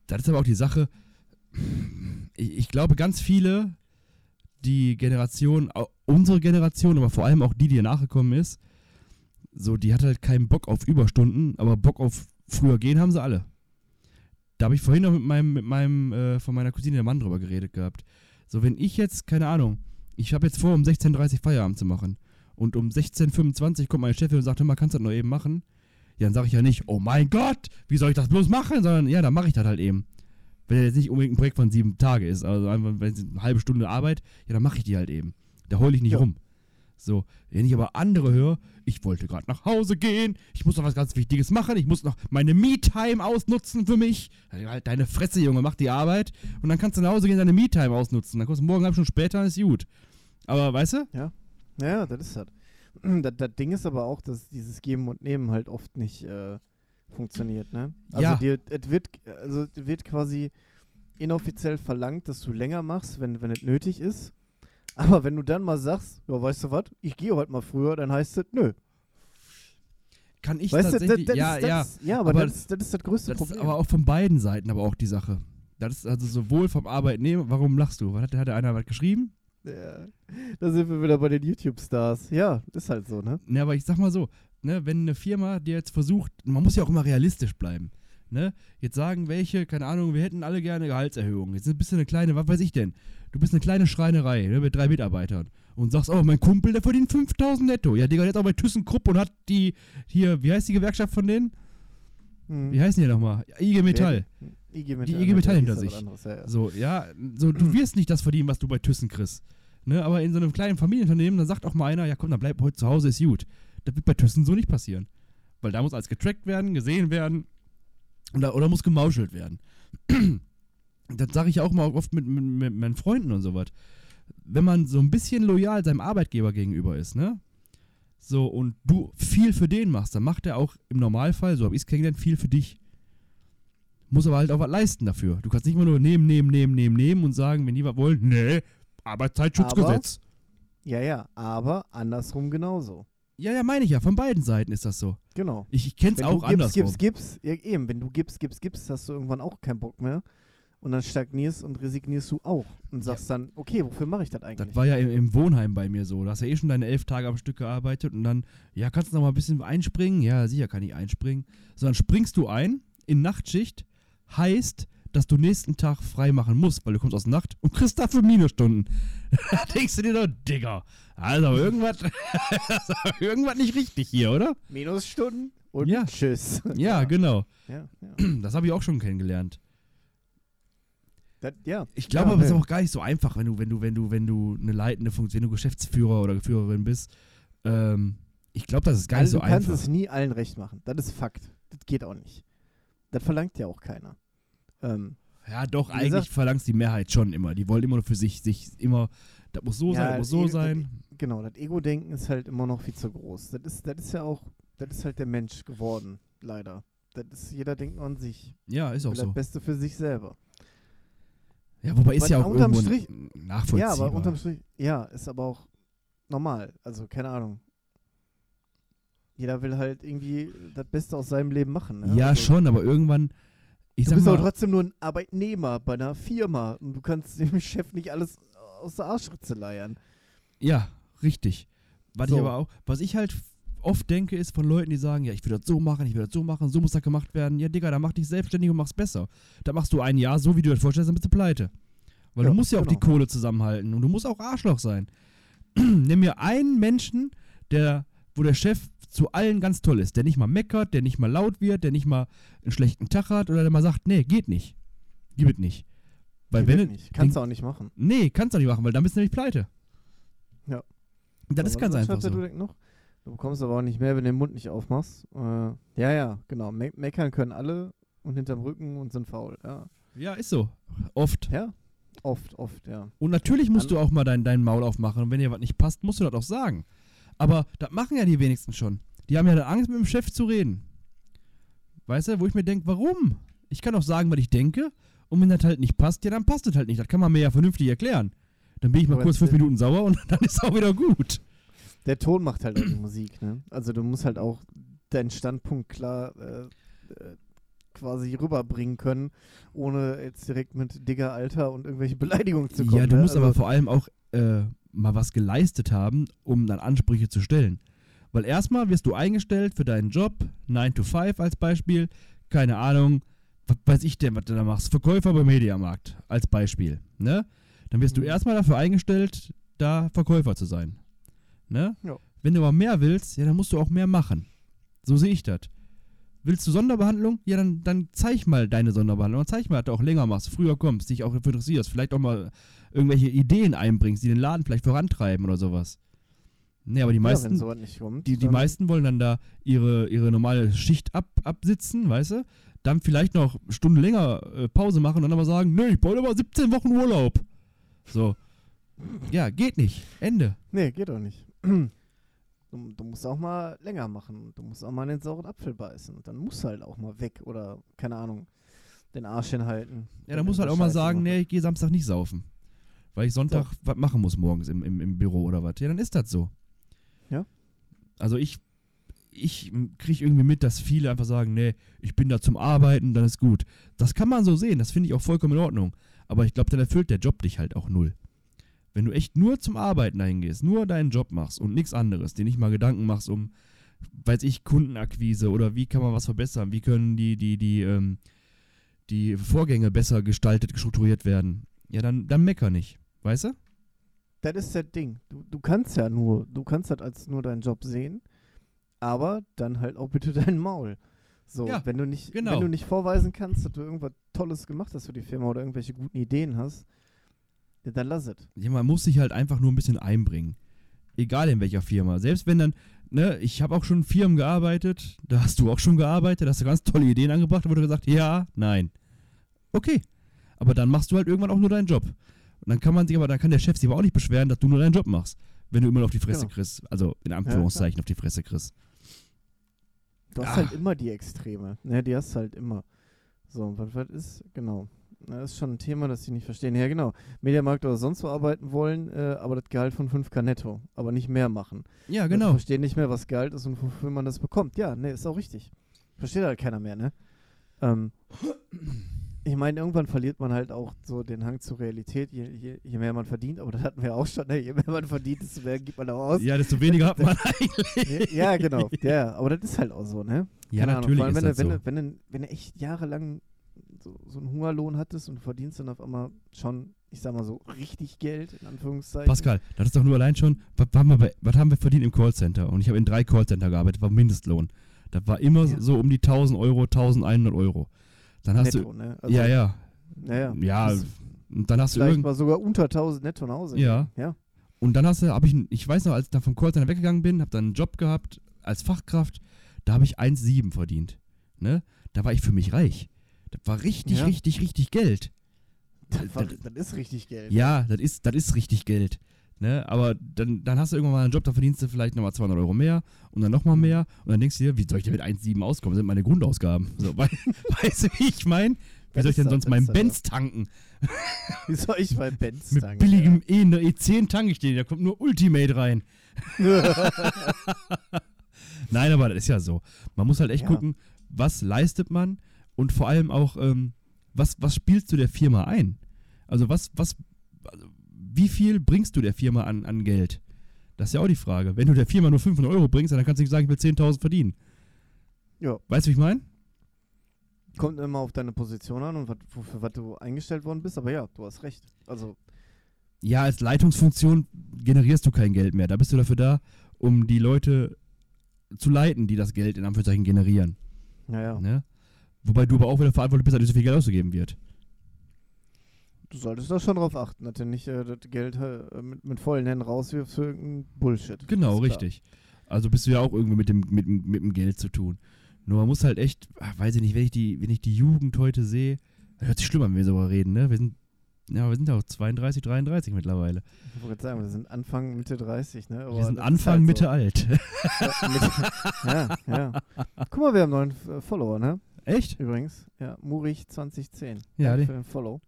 Das ist aber auch die Sache. Ich, ich glaube, ganz viele, die Generation, unsere Generation, aber vor allem auch die, die hier nachgekommen ist, so, die hat halt keinen Bock auf Überstunden, aber Bock auf früher gehen haben sie alle. Da habe ich vorhin noch mit meinem, mit meinem, äh, von meiner Cousine der Mann drüber geredet gehabt. So, wenn ich jetzt, keine Ahnung, ich habe jetzt vor, um 16.30 Uhr Feierabend zu machen und um 16.25 Uhr kommt meine Chefin und sagt, hör mal, kannst du das noch eben machen? Ja, dann sage ich ja nicht, oh mein Gott, wie soll ich das bloß machen? Sondern ja, dann mache ich das halt eben. Wenn das jetzt nicht unbedingt ein Projekt von sieben Tage ist, also einfach, wenn es eine halbe Stunde Arbeit, ja, dann mache ich die halt eben. Da heule ich nicht Ja. rum. So, wenn ich aber andere höre, ich wollte gerade nach Hause gehen, ich muss noch was ganz Wichtiges machen, ich muss noch meine Me-Time ausnutzen für mich. Ja, Halt deine Fresse, Junge, mach die Arbeit und dann kannst du nach Hause gehen deine Me-Time ausnutzen. Dann kommst du morgen halb Stunde später, ist gut. Aber weißt du? Ja, das ist halt. Das, das Ding ist aber auch, dass dieses Geben und Nehmen halt oft nicht äh, funktioniert, ne? Also Ja. dir, es wird, also wird quasi inoffiziell verlangt, dass du länger machst, wenn, wenn es nötig ist. Aber wenn du dann mal sagst, ja, weißt du was, ich gehe heute mal früher, dann heißt es, nö. Kann ich weißt du, tatsächlich, das, das ja, ist, ja. Ist, ja, aber, aber das, ist, das ist das größte Das ist Problem. aber auch von beiden Seiten aber auch die Sache. Das ist also sowohl vom Arbeitnehmer, warum lachst du? Hat, hat einer was geschrieben? Ja, da sind wir wieder bei den YouTube-Stars. Ja, ist halt so, ne? Ne, aber ich sag mal so, ne, wenn eine Firma dir jetzt versucht, man muss ja auch immer realistisch bleiben. Ne? Jetzt sagen welche, keine Ahnung, wir hätten alle gerne Gehaltserhöhungen. Jetzt bist du eine kleine, was weiß ich denn? Du bist eine kleine Schreinerei ne, mit drei Mitarbeitern und sagst, oh, mein Kumpel, der verdient 5000 netto. Ja, Digga, der ist auch bei ThyssenKrupp und hat die, hier, wie heißt die Gewerkschaft von denen? Hm. Wie heißen die nochmal? IG Metall. IG Metall. Die IG Metall hinter ja sich. Ja, ja. So, ja, so, du (clears throat) wirst nicht das verdienen, was du bei Thyssen kriegst. Ne, aber in so einem kleinen Familienunternehmen, da sagt auch mal einer, ja komm, dann bleib heute zu Hause, ist gut. Das wird bei Thyssen so nicht passieren. Weil da muss alles getrackt werden, gesehen werden oder, oder muss gemauschelt werden. (clears throat) das sage ich auch mal oft mit, mit, mit meinen Freunden und sowas. Wenn man so ein bisschen loyal seinem Arbeitgeber gegenüber ist, ne? So, und du viel für den machst, dann macht er auch im Normalfall, so habe ich es kennengelernt, viel für dich. Muss aber halt auch was leisten dafür. Du kannst nicht immer nur nehmen, nehmen, nehmen, nehmen, nehmen und sagen, wenn die was wollen, nee, Arbeitszeitschutzgesetz. ja, ja, aber andersrum genauso. Ja, ja, meine ich ja, von beiden Seiten ist das so. Genau. Ich, ich kenn's Wenn auch du gibst, andersrum. gibst, gibst, ja, eben, wenn du gibst, gibst, gibst, hast du irgendwann auch keinen Bock mehr. Und dann stagnierst und resignierst du auch. Und sagst dann, okay, wofür mache ich das eigentlich? Das war ja im, im Wohnheim bei mir so. Du hast ja eh schon deine elf Tage am Stück gearbeitet und dann, ja, kannst du noch mal ein bisschen einspringen? Ja, sicher kann ich einspringen. So, dann springst du ein in Nachtschicht, heißt, dass du nächsten Tag frei machen musst, weil du kommst aus der Nacht und kriegst dafür Minusstunden. (laughs) da denkst du dir doch, Digga, also irgendwas, (laughs) also irgendwas nicht richtig hier, oder? Minusstunden und Ja. tschüss. (laughs) Ja, genau. Ja, ja. (clears throat) Das habe ich auch schon kennengelernt. Das, ja. Ich glaube, Ja, aber es ist auch gar nicht so einfach, wenn du, wenn du, wenn du, wenn du eine leitende Funktion, wenn du Geschäftsführer oder Führerin bist. Ähm, ich glaube, das ist gar nicht also so du kannst einfach. es nie allen recht machen. Das ist Fakt. Das geht auch nicht. Das verlangt ja auch keiner. Ähm, Ja, doch, eigentlich gesagt- verlangt die Mehrheit schon immer. Die wollen immer nur für sich, sich immer, das muss so Ja, sein, das muss das so Ego- sein. genau, das Ego-Denken ist halt immer noch viel zu groß. Das ist, das ist ja auch, das ist halt der Mensch geworden, leider. Das ist, jeder denkt nur an sich. Ja, ist auch so. das Beste für sich selber. Ja, wobei ist ja auch unterm irgendwo Strich- nachvollziehbar. Ja, aber unterm Strich, ja, ist aber auch normal. Also, keine Ahnung. Jeder will halt irgendwie das Beste aus seinem Leben machen. Ne? ja, also, schon, aber irgendwann, ich Du bist aber mal, trotzdem nur ein Arbeitnehmer bei einer Firma und du kannst dem (laughs) Chef nicht alles aus der Arschritze leiern. ja, richtig. Was So. ich aber auch, was ich halt oft denke, ist von Leuten, die sagen, ja, ich will das so machen, ich will das so machen, so muss das gemacht werden. Ja, Digga, dann mach dich selbstständig und mach's besser. Da machst du ein Jahr so, wie du dir das vorstellst, dann bist du pleite. Weil Ja, du musst ja auch die genau. Kohle zusammenhalten und du musst auch Arschloch sein. (clears throat) Nimm mir einen Menschen, der, wo der Chef zu allen ganz toll ist, der nicht mal meckert, der nicht mal laut wird, der nicht mal einen schlechten Tag hat oder der mal sagt, nee, geht nicht. Gibt es nicht. Weil Geht wenn nicht. Kannst du auch nicht machen. Nee, kannst du nicht machen, weil dann bist du nämlich pleite. Ja. Das ist ganz einfach so. Noch? Du bekommst aber auch nicht mehr, wenn du den Mund nicht aufmachst. Äh, ja, ja, genau. Me meckern können alle und hinterm Rücken und sind faul. Ja. Ja, ist so. Oft. Ja, oft, oft, ja. Und natürlich musst An- du auch mal dein, dein Maul aufmachen. Und wenn dir was nicht passt, musst du das auch sagen. Aber das machen ja die wenigsten schon. Die haben ja dann Angst, mit dem Chef zu reden. Weißt du, wo ich mir denke, warum? Ich kann auch sagen, was ich denke. Und wenn das halt nicht passt, ja, dann passt es halt nicht. Das kann man mir ja vernünftig erklären. Dann bin ich mal Aber kurz fünf Minuten sauer und (laughs) dann ist auch wieder gut. Der Ton macht halt auch die Musik, ne? Also du musst halt auch deinen Standpunkt klar äh, äh, quasi rüberbringen können, ohne jetzt direkt mit Digger, Alter und irgendwelche Beleidigungen zu kommen. Ja, du ne? musst also, aber vor allem auch äh, mal was geleistet haben, um dann Ansprüche zu stellen. Weil erstmal wirst du eingestellt für deinen Job, 9 to 5 als Beispiel, keine Ahnung, was weiß ich denn, was du da machst, Verkäufer beim Mediamarkt als Beispiel, ne? Dann wirst du Mhm. erstmal dafür eingestellt, da Verkäufer zu sein, ne? Ja. Wenn du aber mehr willst, ja, dann musst du auch mehr machen. So sehe ich das. Willst du Sonderbehandlung? Ja, dann, dann zeig mal deine Sonderbehandlung. Zeig mal, dass du auch länger machst, früher kommst, dich auch dafür interessierst, vielleicht auch mal irgendwelche Ideen einbringst, die den Laden vielleicht vorantreiben oder sowas. Nee, aber die ja, meisten, nicht kommt, die, die meisten wollen dann da ihre, ihre normale Schicht ab, absitzen, weißt du? Dann vielleicht noch eine Stunde länger äh, Pause machen und dann aber sagen, nee, ich brauche aber 17 Wochen Urlaub. So. Ja, geht nicht. Ende. Nee, geht doch nicht. (clears throat) Du, du musst auch mal länger machen. Du musst auch mal den sauren Apfel beißen. Und dann musst du halt auch mal weg oder, keine Ahnung, den Arsch hinhalten. Ja, dann musst du halt auch mal sagen, machen. nee, ich gehe Samstag nicht saufen. Weil ich Sonntag was machen muss morgens im, im, im Büro oder was. Ja, dann ist das so. Ja. Also ich, ich kriege irgendwie mit, dass viele einfach sagen, nee, ich bin da zum Arbeiten, dann ist gut. Das kann man so sehen, das finde ich auch vollkommen in Ordnung. Aber ich glaube, dann erfüllt der Job dich halt auch null. Wenn du echt nur zum Arbeiten dahin gehst, nur deinen Job machst und nichts anderes, dir nicht mal Gedanken machst um, weiß ich, Kundenakquise oder wie kann man was verbessern, wie können die, die, die, ähm, die Vorgänge besser gestaltet, strukturiert werden, ja, dann, dann mecker nicht. Weißt du? Das ist das Ding. Du, du kannst ja nur, du kannst das als nur deinen Job sehen, aber dann halt auch bitte (laughs) dein Maul. So, Ja, wenn du nicht, genau. wenn du nicht vorweisen kannst, dass du irgendwas Tolles gemacht hast für die Firma oder irgendwelche guten Ideen hast, ja, dann lass es. Ja, man muss sich halt einfach nur ein bisschen einbringen. Egal in welcher Firma. Selbst wenn dann, ne, ich habe auch schon in Firmen gearbeitet, da hast du auch schon gearbeitet, hast du ganz tolle Ideen angebracht, da wurde gesagt, ja, nein. Okay. Aber dann machst du halt irgendwann auch nur deinen Job. Und dann kann man sich aber, dann kann der Chef sich aber auch nicht beschweren, dass du nur deinen Job machst. Wenn du immer auf die Fresse Genau. kriegst. Also in Anführungszeichen auf die Fresse kriegst. Du hast Ah. halt immer die Extreme. Ne, die hast du halt immer. So, was, was ist, genau. Das ist schon ein Thema, das sie nicht verstehen. Ja, genau. Mediamarkt oder sonst wo arbeiten wollen, äh, aber das Gehalt von 5K netto, aber nicht mehr machen. Ja, Sie genau. verstehen nicht mehr, was Gehalt ist und wofür man das bekommt. Ja, ne, ist auch richtig. Versteht halt keiner mehr, ne? Ähm, ich meine, irgendwann verliert man halt auch so den Hang zur Realität, je, je, je mehr man verdient, aber das hatten wir auch schon, ne? je mehr man verdient, desto mehr gibt man auch aus. Ja, desto weniger hat man (laughs) eigentlich. ja, genau. Ja, aber das ist halt auch so, ne? Ja, Keine Ahnung, natürlich vor allem, ist wenn, das wenn, so. wenn, du, wenn du echt jahrelang so, so einen Hungerlohn hattest und du verdienst dann auf einmal schon, ich sag mal so, richtig Geld, in Anführungszeichen. Pascal, das ist doch nur allein schon, was haben wir, bei, was haben wir verdient im Callcenter? Und ich habe in drei Callcenter gearbeitet, war Mindestlohn. Das war immer Ja. so um die 1000 Euro, 1100 Euro. Dann hast netto, ne? du, ja, ja, ja, und dann hast du vielleicht mal sogar unter 1000 netto nach Hause. Ja. Ja. und dann hast du, habe ich, ich weiß noch, als ich da vom Callcenter weggegangen bin, habe dann einen Job gehabt als Fachkraft, da habe ich 1,7 verdient. Ne? Da war ich für mich reich. Das war richtig, Ja. richtig, richtig Geld. Das, war, das- das ist richtig Geld. Ja, das ist, das ist richtig Geld. Ne? Aber dann, dann hast du irgendwann mal einen Job, da verdienst du vielleicht nochmal 200 Euro mehr und dann nochmal mehr. Und dann denkst du dir, wie soll ich denn mit 1,7 auskommen? Das sind meine Grundausgaben. So, (laughs) wei weißt du, wie ich meine? (laughs) Wie soll ich denn sonst meinen das, Benz tanken? Wie soll ich bei Benz Mit tanken, billigem E, in der E10 tanke ich den, da kommt nur Ultimate rein. Ja. (laughs) Nein, aber das ist ja so. Man muss halt echt Ja. gucken, was leistet man und vor allem auch, ähm, was, was spielst du der Firma ein? Also was, was, also wie viel bringst du der Firma an, an Geld? Das ist ja auch die Frage. Wenn du der Firma nur 500 Euro bringst, dann kannst du nicht sagen, ich will 10.000 verdienen. ja, Weißt du, wie ich meine? kommt immer auf deine Position an und wofür was du eingestellt worden bist, aber ja, du hast recht. Also, Ja, als Leitungsfunktion generierst du kein Geld mehr. Da bist du dafür da, um die Leute zu leiten, die das Geld in Anführungszeichen generieren. naja, Ne? Wobei du aber auch wieder verantwortlich bist, dass nicht so viel Geld ausgegeben wird. du solltest da schon drauf achten, dass du nicht äh, das Geld äh, mit, mit vollen Händen rauswirfst für irgendeinen Bullshit. Genau, richtig. Also bist du ja auch irgendwie mit dem, mit, mit dem Geld zu tun. Nur man muss halt echt, ach, weiß ich nicht, wenn ich die, wenn ich die Jugend heute sehe, Hört sich schlimm an, wenn wir so reden, ne? Wir sind, ja, wir sind ja auch 32, 33 mittlerweile. Ich wollte sagen, wir sind Anfang, Mitte 30, ne? Aber wir sind das ist Anfang, halt Mitte so. alt. Ja, ja, ja. Guck mal, wir haben einen neuen Follower, ne? Echt? Übrigens. Ja, Murich 2010. Ja, die- für den Follow.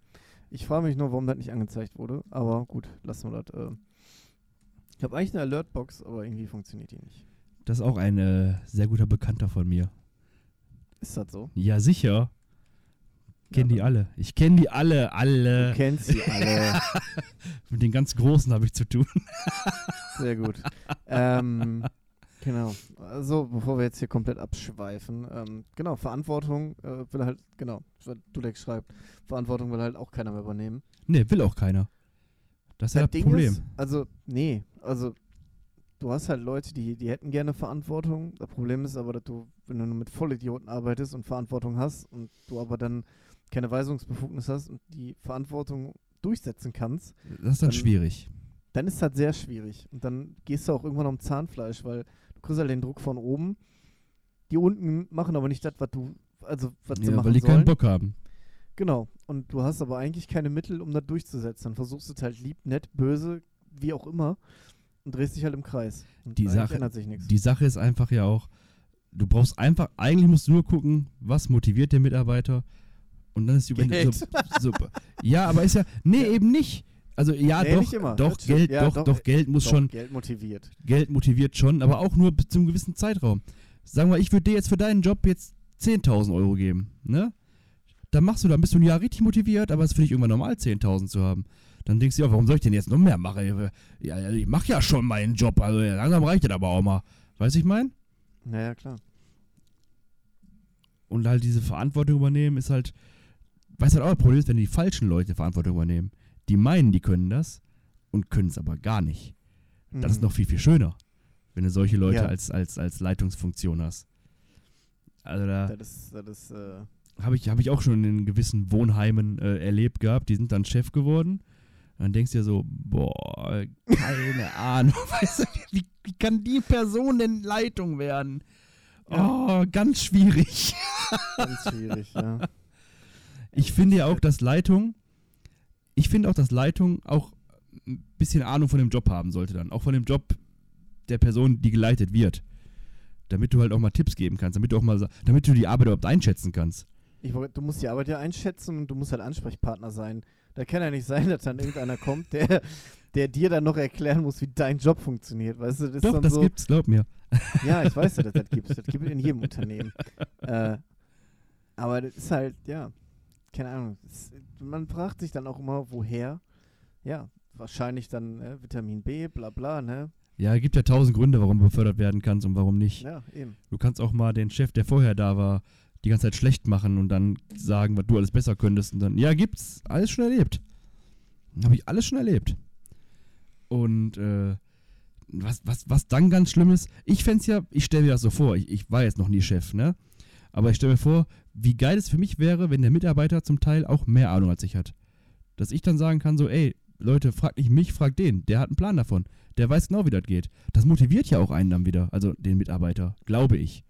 Ich frage mich nur, warum das nicht angezeigt wurde. Aber gut, lassen wir das. Äh. Ich habe eigentlich eine Alertbox, aber irgendwie funktioniert die nicht. Das ist auch ein äh, sehr guter Bekannter von mir. Ist das so? Ja, sicher. Kenn Ja, die alle. Ich kenne die alle, Du alle. kennst sie alle. (laughs) Mit den ganz Großen habe ich zu tun. Sehr gut. ähm, genau. Also, bevor wir jetzt hier komplett abschweifen, ähm, genau, Verantwortung äh, will halt, genau, was Dudek schreibt, Verantwortung will halt auch keiner mehr übernehmen. Ne, will auch keiner. Das ist ja das Ding Problem. Ist, also, nee, also, du hast halt Leute, die, die hätten gerne Verantwortung. Das Problem ist aber, dass du, wenn du nur mit Vollidioten arbeitest und Verantwortung hast und du aber dann keine Weisungsbefugnis hast und die Verantwortung durchsetzen kannst, das ist dann dann- schwierig. dann ist das sehr schwierig. Und dann gehst du auch irgendwann am Zahnfleisch, weil kriegst halt den Druck von oben. Die unten machen aber nicht das, was du, also was sie Ja, machen weil die sollen. keinen Bock haben. Genau. Und du hast aber eigentlich keine Mittel, um das durchzusetzen. Dann versuchst du es halt lieb, nett, böse, wie auch immer und drehst dich halt im Kreis. Und Die Sache- ändert sich nichts. Die Sache ist einfach ja auch, du brauchst einfach, eigentlich musst du nur gucken, was motiviert den Mitarbeiter und dann ist die Geld. so, Ja, aber ist ja, nee, Ja. eben nicht. Also ja, Nee, doch, immer. doch. Geld, Ja, doch, doch, doch, Geld muss Doch, schon, Geld motiviert. Geld motiviert schon, aber auch nur bis zu einem gewissen Zeitraum. Sagen wir, ich würde dir jetzt für deinen Job jetzt 10.000 Euro geben, ne? Dann machst du, dann bist du ein Jahr richtig motiviert, aber es ist für dich irgendwann normal, 10.000 zu haben. Dann denkst du, ja, warum soll ich denn jetzt noch mehr machen? Ja, ich mach ja schon meinen Job, also langsam reicht das aber auch mal. Weißt du, ich mein? Naja, klar. Und halt diese Verantwortung übernehmen ist halt, weißt du, halt auch das Problem ist, wenn die falschen Leute Verantwortung übernehmen. Die meinen, die können das und können es aber gar nicht. Das ist Mhm. noch viel, viel schöner, wenn du solche Leute Ja. als, als, als Leitungsfunktion hast. Also da Das ist, das ist, äh, habe ich, hab ich auch schon in gewissen Wohnheimen äh, erlebt gehabt, die sind dann Chef geworden. Dann denkst du dir so, boah, keine (laughs) Ahnung, (laughs) weißt du, wie, wie kann die Person denn Leitung werden? Oh, ganz schwierig. ganz schwierig, ja. (laughs) Ich finde ja auch, dass Leitung, ich finde auch, dass Leitung auch ein bisschen Ahnung von dem Job haben sollte dann. Auch von dem Job der Person, die geleitet wird. Damit du halt auch mal Tipps geben kannst, damit du auch mal, damit du die Arbeit überhaupt einschätzen kannst. Ich, du musst die Arbeit ja einschätzen und du musst halt Ansprechpartner sein. Da kann ja nicht sein, (laughs) dass dann irgendeiner kommt, der, der dir dann noch erklären muss, wie dein Job funktioniert. Weißt du, das ist Doch, das so, gibt's, glaub mir. (laughs) Ja, ich weiß ja, dass das gibt. Das gibt es in jedem Unternehmen. (laughs) Äh, aber das ist halt, ja, keine Ahnung. Es, man fragt sich dann auch immer, woher. Ja, wahrscheinlich dann äh, Vitamin B, bla bla, ne? Ja, es gibt ja tausend Gründe, warum du befördert werden kannst und warum nicht. Ja, eben. Du kannst auch mal den Chef, der vorher da war, die ganze Zeit schlecht machen und dann sagen, was du alles besser könntest. Und dann, ja, gibt's. Alles schon erlebt. Habe ich alles schon erlebt. Und äh, was, was, was dann ganz schlimm ist, ich fände ja, ich stelle mir das so vor, ich, ich war jetzt noch nie Chef, ne? Aber ich stelle mir vor, wie geil es für mich wäre, wenn der Mitarbeiter zum Teil auch mehr Ahnung als ich hat. Dass ich dann sagen kann, so, ey, Leute, fragt nicht mich, fragt den. Der hat einen Plan davon. Der weiß genau, wie das geht. Das motiviert ja auch einen dann wieder, also den Mitarbeiter, glaube ich.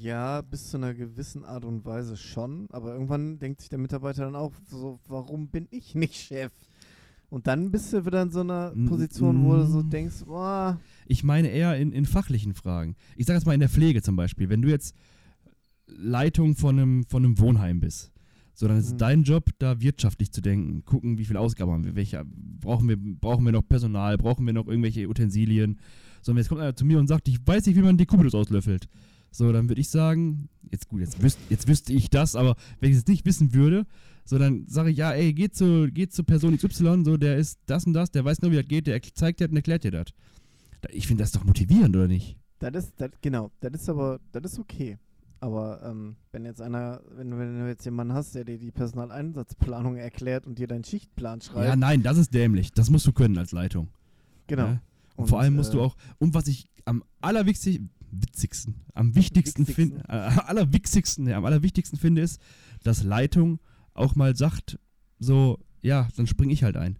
Ja, bis zu einer gewissen Art und Weise schon. Aber irgendwann denkt sich der Mitarbeiter dann auch so, warum bin ich nicht Chef? Und dann bist du wieder in so einer Mm, Position, wo du so mm. denkst, boah, Ich meine eher in, in fachlichen Fragen. Ich sage jetzt mal in der Pflege zum Beispiel. Wenn du jetzt Leitung von einem, von einem Wohnheim bist, so dann ist es Mhm. dein Job, da wirtschaftlich zu denken, gucken, wie viel Ausgaben haben wir, welche, brauchen wir, brauchen wir noch Personal, brauchen wir noch irgendwelche Utensilien. So, und jetzt kommt einer zu mir und sagt, ich weiß nicht, wie man die Kubus auslöffelt. So, dann würde ich sagen, jetzt gut, jetzt, wüs jetzt wüsste ich das, aber wenn ich es nicht wissen würde, so dann sage ich, ja, ey, geh zu, geh zu Person XY, so, der ist das und das, der weiß nur, wie das geht, der zeigt dir und erklärt dir das. Da- Ich finde das doch motivierend, oder nicht? Das ist, das, genau, das ist aber, das ist okay. Aber ähm, wenn jetzt einer, wenn, du- wenn du jetzt jemanden hast, der dir die Personaleinsatzplanung erklärt und dir deinen Schichtplan schreibt, Ja, nein, das ist dämlich. Das musst du können als Leitung. genau. Ja? Und, vor allem musst du äh, auch, und was ich am allerwichtigsten, witzigsten, am wichtigsten finde, äh, (laughs) allerwichtigsten, ja, am allerwichtigsten finde ist, dass Leitung auch mal sagt, so, ja, dann spring ich halt ein.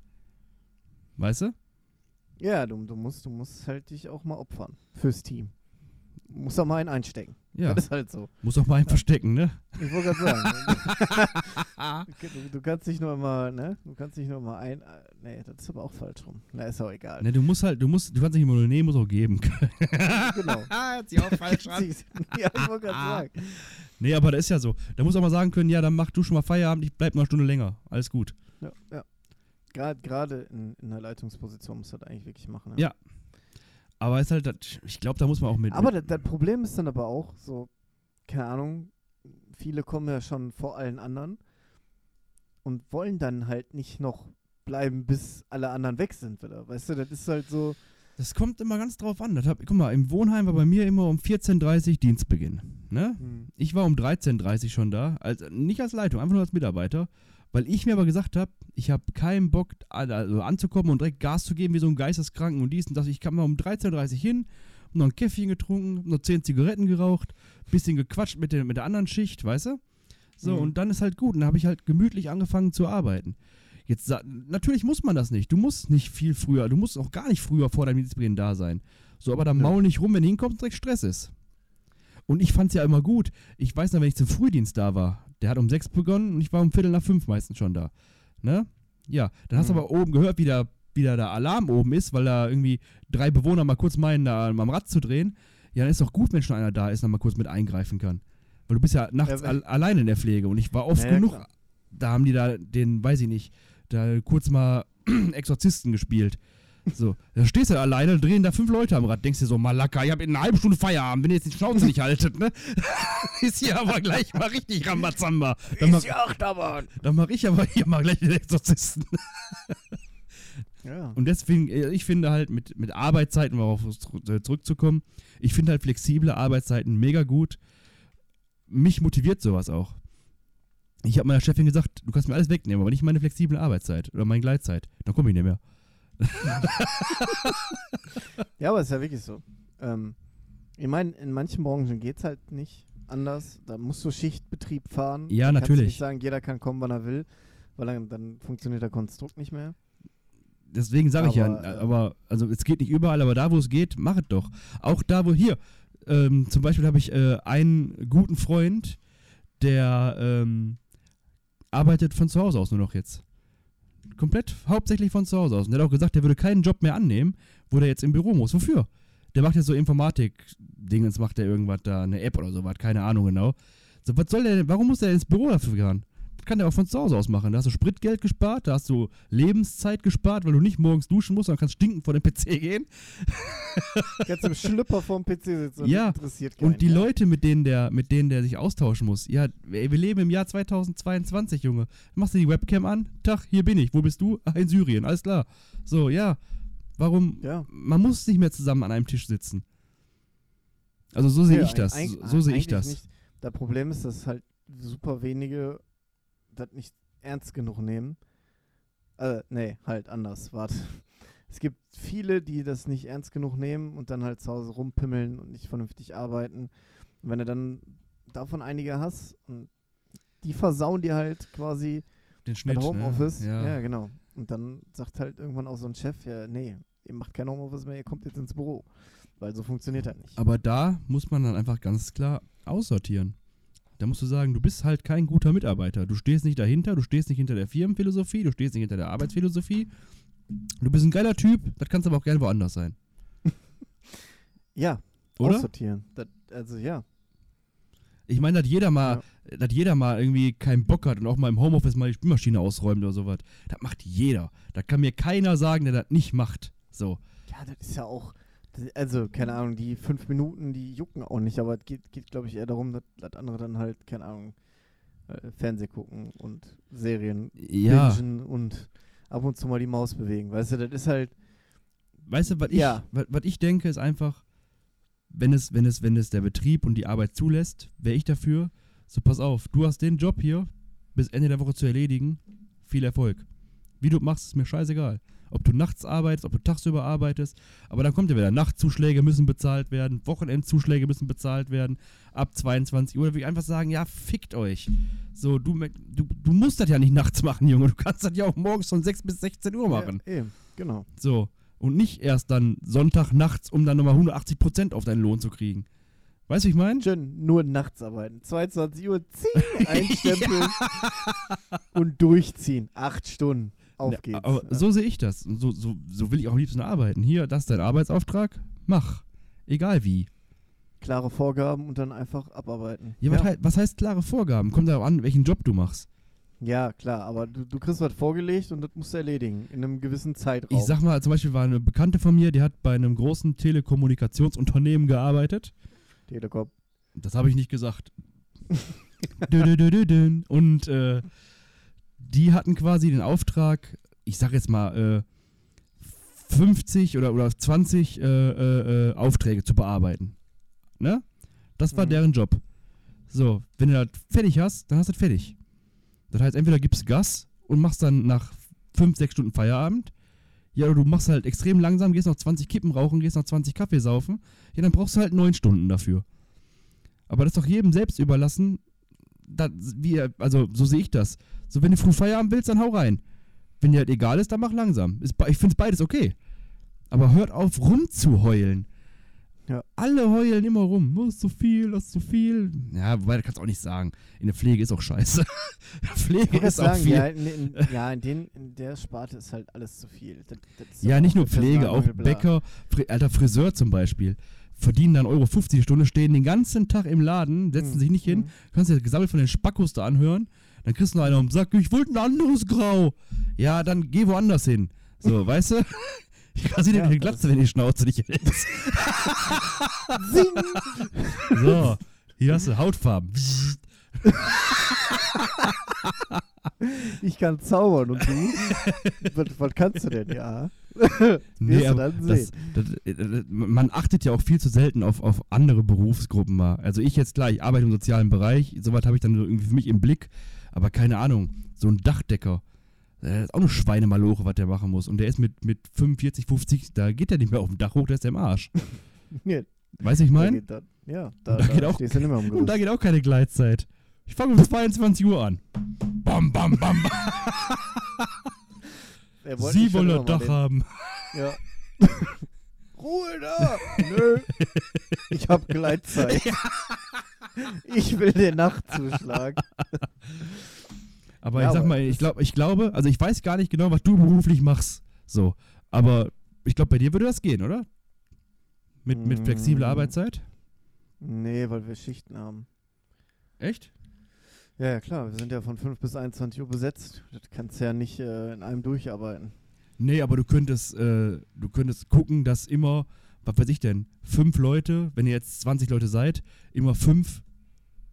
Weißt du? Ja, du, du musst, du musst halt dich auch mal opfern fürs Team. Du musst auch mal einen einstecken. Ja. Das ist halt so. Muss auch mal einen verstecken, ne? Ich wollte gerade sagen. (laughs) du, du kannst dich nur immer, ne? Du kannst dich nur immer ein. äh, Nee, das ist aber auch falsch rum. Na, ist auch egal. ne? Du musst halt, du musst, du kannst nicht immer nur nehmen, musst auch geben. Genau. (laughs) Hört sich auch falsch (laughs) ja, ich wollte gerade sagen. Nee, aber das ist ja so. Da muss auch mal sagen können, ja, dann mach du schon mal Feierabend, ich bleib noch eine Stunde länger. Alles gut. Ja, ja. Gerade, gerade in, in der Leitungsposition muss das eigentlich wirklich machen. Ja. Aber ist halt, das- ich glaube, da muss man auch mit. Aber mit das, das Problem ist dann aber auch so, keine Ahnung, viele kommen ja schon vor allen anderen und wollen dann halt nicht noch bleiben, bis alle anderen weg sind wieder. Weißt du, das ist halt so. das kommt immer ganz drauf an. Das hab, guck mal, im Wohnheim war bei mir immer um 14.30 Uhr Dienstbeginn. Ne? Hm, Ich war um 13.30 Uhr schon da, als, nicht als Leitung, einfach nur als Mitarbeiter, weil ich mir aber gesagt habe, ich habe keinen Bock also anzukommen und direkt Gas zu geben wie so ein Geisteskranken und dies und das. Ich kam mal um 13.30 Uhr hin, noch ein Käffchen getrunken, noch 10 Zigaretten geraucht, bisschen gequatscht mit, der- mit der anderen Schicht, weißt du? So, Mhm. und dann ist halt gut. Und dann habe ich halt gemütlich angefangen zu arbeiten. Jetzt, natürlich muss man das nicht. Du musst nicht viel früher, du musst auch gar nicht früher vor deinem Dienstbeginn da sein. So, aber dann Ja. maul nicht rum, wenn du hinkommst und direkt Stress ist. Und ich fand's ja immer gut. Ich weiß noch, wenn ich zum Frühdienst da war, der hat um sechs begonnen und ich war um Viertel nach fünf meistens schon da. Ne? Ja, dann hast du Mhm. aber oben gehört, wie der, wie der, der Alarm oben ist, weil da irgendwie drei Bewohner mal kurz meinen, da am Rad zu drehen. Ja, dann ist doch gut, wenn schon einer da ist und mal kurz mit eingreifen kann. Weil du bist ja nachts Ja, al alleine in der Pflege und ich war oft ja, genug, klar. da haben die da den, weiß ich nicht, da kurz mal (clears throat) Exorzisten gespielt. So, da stehst du alleine, drehen da fünf Leute am Rad, denkst dir so, Malaka, ich hab in einer halben Stunde Feierabend, wenn ihr jetzt die Schnauze nicht haltet, ne? (laughs) ist hier aber gleich mal richtig Rambazamba. Dann mach, die Achterbahn. dann mach ich aber hier mal gleich den Exorzisten. (laughs) Ja. Und deswegen, äh, ich finde halt mit, mit Arbeitszeiten, um darauf äh, zurückzukommen, ich finde halt flexible Arbeitszeiten mega gut. Mich motiviert sowas auch. Ich habe meiner Chefin gesagt, du kannst mir alles wegnehmen, aber nicht meine flexible Arbeitszeit oder meine Gleitzeit. Dann komme ich nicht mehr. (laughs) ja, aber ist ja wirklich so. Ähm, ich meine, in manchen Branchen geht es halt nicht anders. Da musst du Schichtbetrieb fahren. Ja, Da Kannst natürlich. nicht sagen, jeder kann kommen, wann er will, weil dann, dann funktioniert der Konstrukt nicht mehr. Deswegen sage ich ja, Aber, äh, aber, also es geht nicht überall, aber da, wo es geht, mach es doch. Auch da, wo hier, ähm, zum Beispiel habe ich äh, einen guten Freund, der ähm, arbeitet von zu Hause aus nur noch jetzt. Komplett hauptsächlich von zu Hause aus. Und der hat auch gesagt, der würde keinen Job mehr annehmen, wo der jetzt im Büro muss. Wofür? Der macht jetzt so Informatik-Dingens, macht der irgendwas da, eine App oder sowas, keine Ahnung genau. So, was soll der denn, warum muss der ins Büro dafür gehen? Kann der auch von zu Hause aus machen. Da hast du Spritgeld gespart, da hast du Lebenszeit gespart, weil du nicht morgens duschen musst, sondern kannst stinkend vor den PC gehen. (laughs) Kannst im Schlüpper vorm PC sitzen und Ja, interessiert keinen. Und die ja. Leute, mit denen der, mit denen der sich austauschen muss, ja, ey, wir leben im Jahr 2022, Junge. Machst du die Webcam an? Tag, hier bin ich. Wo bist du? Ah, in Syrien, alles klar. So, ja. Warum? Ja. Man muss nicht mehr zusammen an einem Tisch sitzen. Also so sehe Ja, ich das. So, so sehe ich das. Nicht. Das Problem ist, dass halt super wenige das nicht ernst genug nehmen. Äh, nee, halt anders. Warte. Es gibt viele, die das nicht ernst genug nehmen und dann halt zu Hause rumpimmeln und nicht vernünftig arbeiten. Und wenn du dann davon einige hast, und die versauen dir halt quasi Den Schnitt. Homeoffice. Ne? Ja. Ja. genau. Und dann sagt halt irgendwann auch so ein Chef, ja, nee, ihr macht kein Homeoffice mehr, ihr kommt jetzt ins Büro. Weil so funktioniert halt nicht. Aber da muss man dann einfach ganz klar aussortieren. Da musst du sagen, du bist halt kein guter Mitarbeiter. Du stehst nicht dahinter, du stehst nicht hinter der Firmenphilosophie, du stehst nicht hinter der Arbeitsphilosophie. Du bist ein geiler Typ, das kannst aber auch gerne woanders sein. (laughs) Ja, Oder? aussortieren. Das, also ja. Ich meine, dass jeder mal, dass jeder mal irgendwie keinen Bock hat und auch mal im Homeoffice mal die Spülmaschine ausräumt oder sowas. Das macht jeder. Da kann mir keiner sagen, der das nicht macht. So. Ja, das ist ja auch. Also, keine Ahnung, die fünf Minuten, die jucken auch nicht, aber es geht, geht glaube ich, eher darum, dass, dass andere dann halt, keine Ahnung, äh, Fernseh gucken und Serien Ja. bingen und ab und zu mal die Maus bewegen. Weißt du, das ist halt. Weißt du, was ich, Ja. was, was ich denke, ist einfach, wenn es, wenn es, wenn es der Betrieb und die Arbeit zulässt, wäre ich dafür. So, pass auf, du hast den Job hier bis Ende der Woche zu erledigen. Viel Erfolg. Wie du machst, ist mir scheißegal. Ob du nachts arbeitest, ob du tagsüber arbeitest. Aber dann kommt ja wieder, Nachtzuschläge müssen bezahlt werden, Wochenendzuschläge müssen bezahlt werden, ab 22 Uhr. Da will ich einfach sagen, ja, fickt euch. So, du, du, du musst das ja nicht nachts machen, Junge. Du kannst das ja auch morgens von 6 bis 16 Uhr machen. Ja, eben, genau. So. Und nicht erst dann Sonntag nachts, um dann nochmal 180% auf deinen Lohn zu kriegen. Weißt du, ich meine? Schön nur nachts arbeiten. 22 Uhr ziehen, (laughs) einstempeln und durchziehen. Acht Stunden. Auf Ja, geht's. Aber Ja. so sehe ich das. So, so, so will ich auch am liebsten arbeiten. Hier, das ist dein Arbeitsauftrag. Mach. Egal wie. Klare Vorgaben und dann einfach abarbeiten. Ja, Was, hei- was heißt klare Vorgaben? Kommt darauf an, welchen Job du machst. ja klar, aber du, du kriegst was vorgelegt und das musst du erledigen. In einem gewissen Zeitraum. Ich sag mal, zum Beispiel war eine Bekannte von mir, die hat bei einem großen Telekommunikationsunternehmen gearbeitet. Telekom. Das habe ich nicht gesagt. Dö, dö, dö. Und äh, die hatten quasi den Auftrag, ich sag jetzt mal, äh, 50 oder, oder 20 äh, äh, äh, Aufträge zu bearbeiten. Ne? Das war Mhm. deren Job. So, wenn du das fertig hast, dann hast du das fertig. Das heißt, entweder gibst du Gas und machst dann nach 5, 6 Stunden Feierabend. Ja, oder du machst halt extrem langsam, gehst noch 20 Kippen rauchen, gehst noch 20 Kaffee saufen. Ja, dann brauchst du halt 9 Stunden dafür. Aber das ist doch jedem selbst überlassen. Da, wie, also, so sehe ich das. So, wenn du früh Feierabend willst, dann hau rein. Wenn dir halt egal ist, dann mach langsam. Ist, ich finde es beides okay. Aber hört auf, rumzuheulen. Ja. Alle heulen immer rum. Das ist zu viel, das ist zu viel. Ja, wobei, das kannst du auch nicht sagen. In der Pflege ist auch scheiße. (laughs) Pflege ist auch sagen, viel. ja, in, ja in, den, in der Sparte ist halt alles zu viel. Das, das Ja, auch nicht nur Pflege, auch. Bäcker, Fri alter Friseur zum Beispiel. Verdienen dann Euro 50 die Stunde, stehen den ganzen Tag im Laden, setzen Mhm. sich nicht hin, Mhm. kannst dir gesammelt von den Spackos da anhören, dann kriegst du noch einer und sagt, ich wollte ein anderes Grau. Ja, dann geh woanders hin. So, (laughs) weißt du? Ich rasiere dir Ja, die Glatze, wenn die Schnauze nicht hältst. (laughs) (laughs) So, hier hast du Hautfarben. Ich kann zaubern und du? was, was kannst du denn? Ja. Nee, du aber dann das, sehen. das, äh, das, man achtet ja auch viel zu selten auf, auf andere Berufsgruppen mal. Also ich jetzt klar, ich arbeite im sozialen Bereich, soweit habe ich dann irgendwie für mich im Blick, aber keine Ahnung, so ein Dachdecker, das ist auch eine Schweinemaloche, was der machen muss. Und der ist mit, mit 45, 50, da geht der nicht mehr auf dem Dach hoch, der ist der im Arsch. (laughs) Nee, Weiß ich da mein? geht das- Ja, da, da da, geht auch- du (laughs) Und da geht auch keine Gleitzeit. Ich fange um 22 Uhr an. Bam, bam, bam, bam. (laughs) Sie wollen das mal Dach haben. Ja. (laughs) Ruhe da! Nö. Ich hab Gleitzeit. (laughs) Ich will den Nachtzuschlag. Aber Ja, ich sag aber mal, ich, glaub, ich glaube, also ich weiß gar nicht genau, was du beruflich machst. So. Aber ich glaube, bei dir würde das gehen, oder? Mit, mit flexibler Mm. Arbeitszeit? Nee, weil wir Schichten haben. Echt? Ja, ja, klar. Wir sind ja von 5 bis 21 Uhr besetzt. Das kannst du ja nicht äh, in einem durcharbeiten. Nee, aber du könntest, äh, du könntest gucken, dass immer, was weiß ich denn, fünf Leute, wenn ihr jetzt 20 Leute seid, immer fünf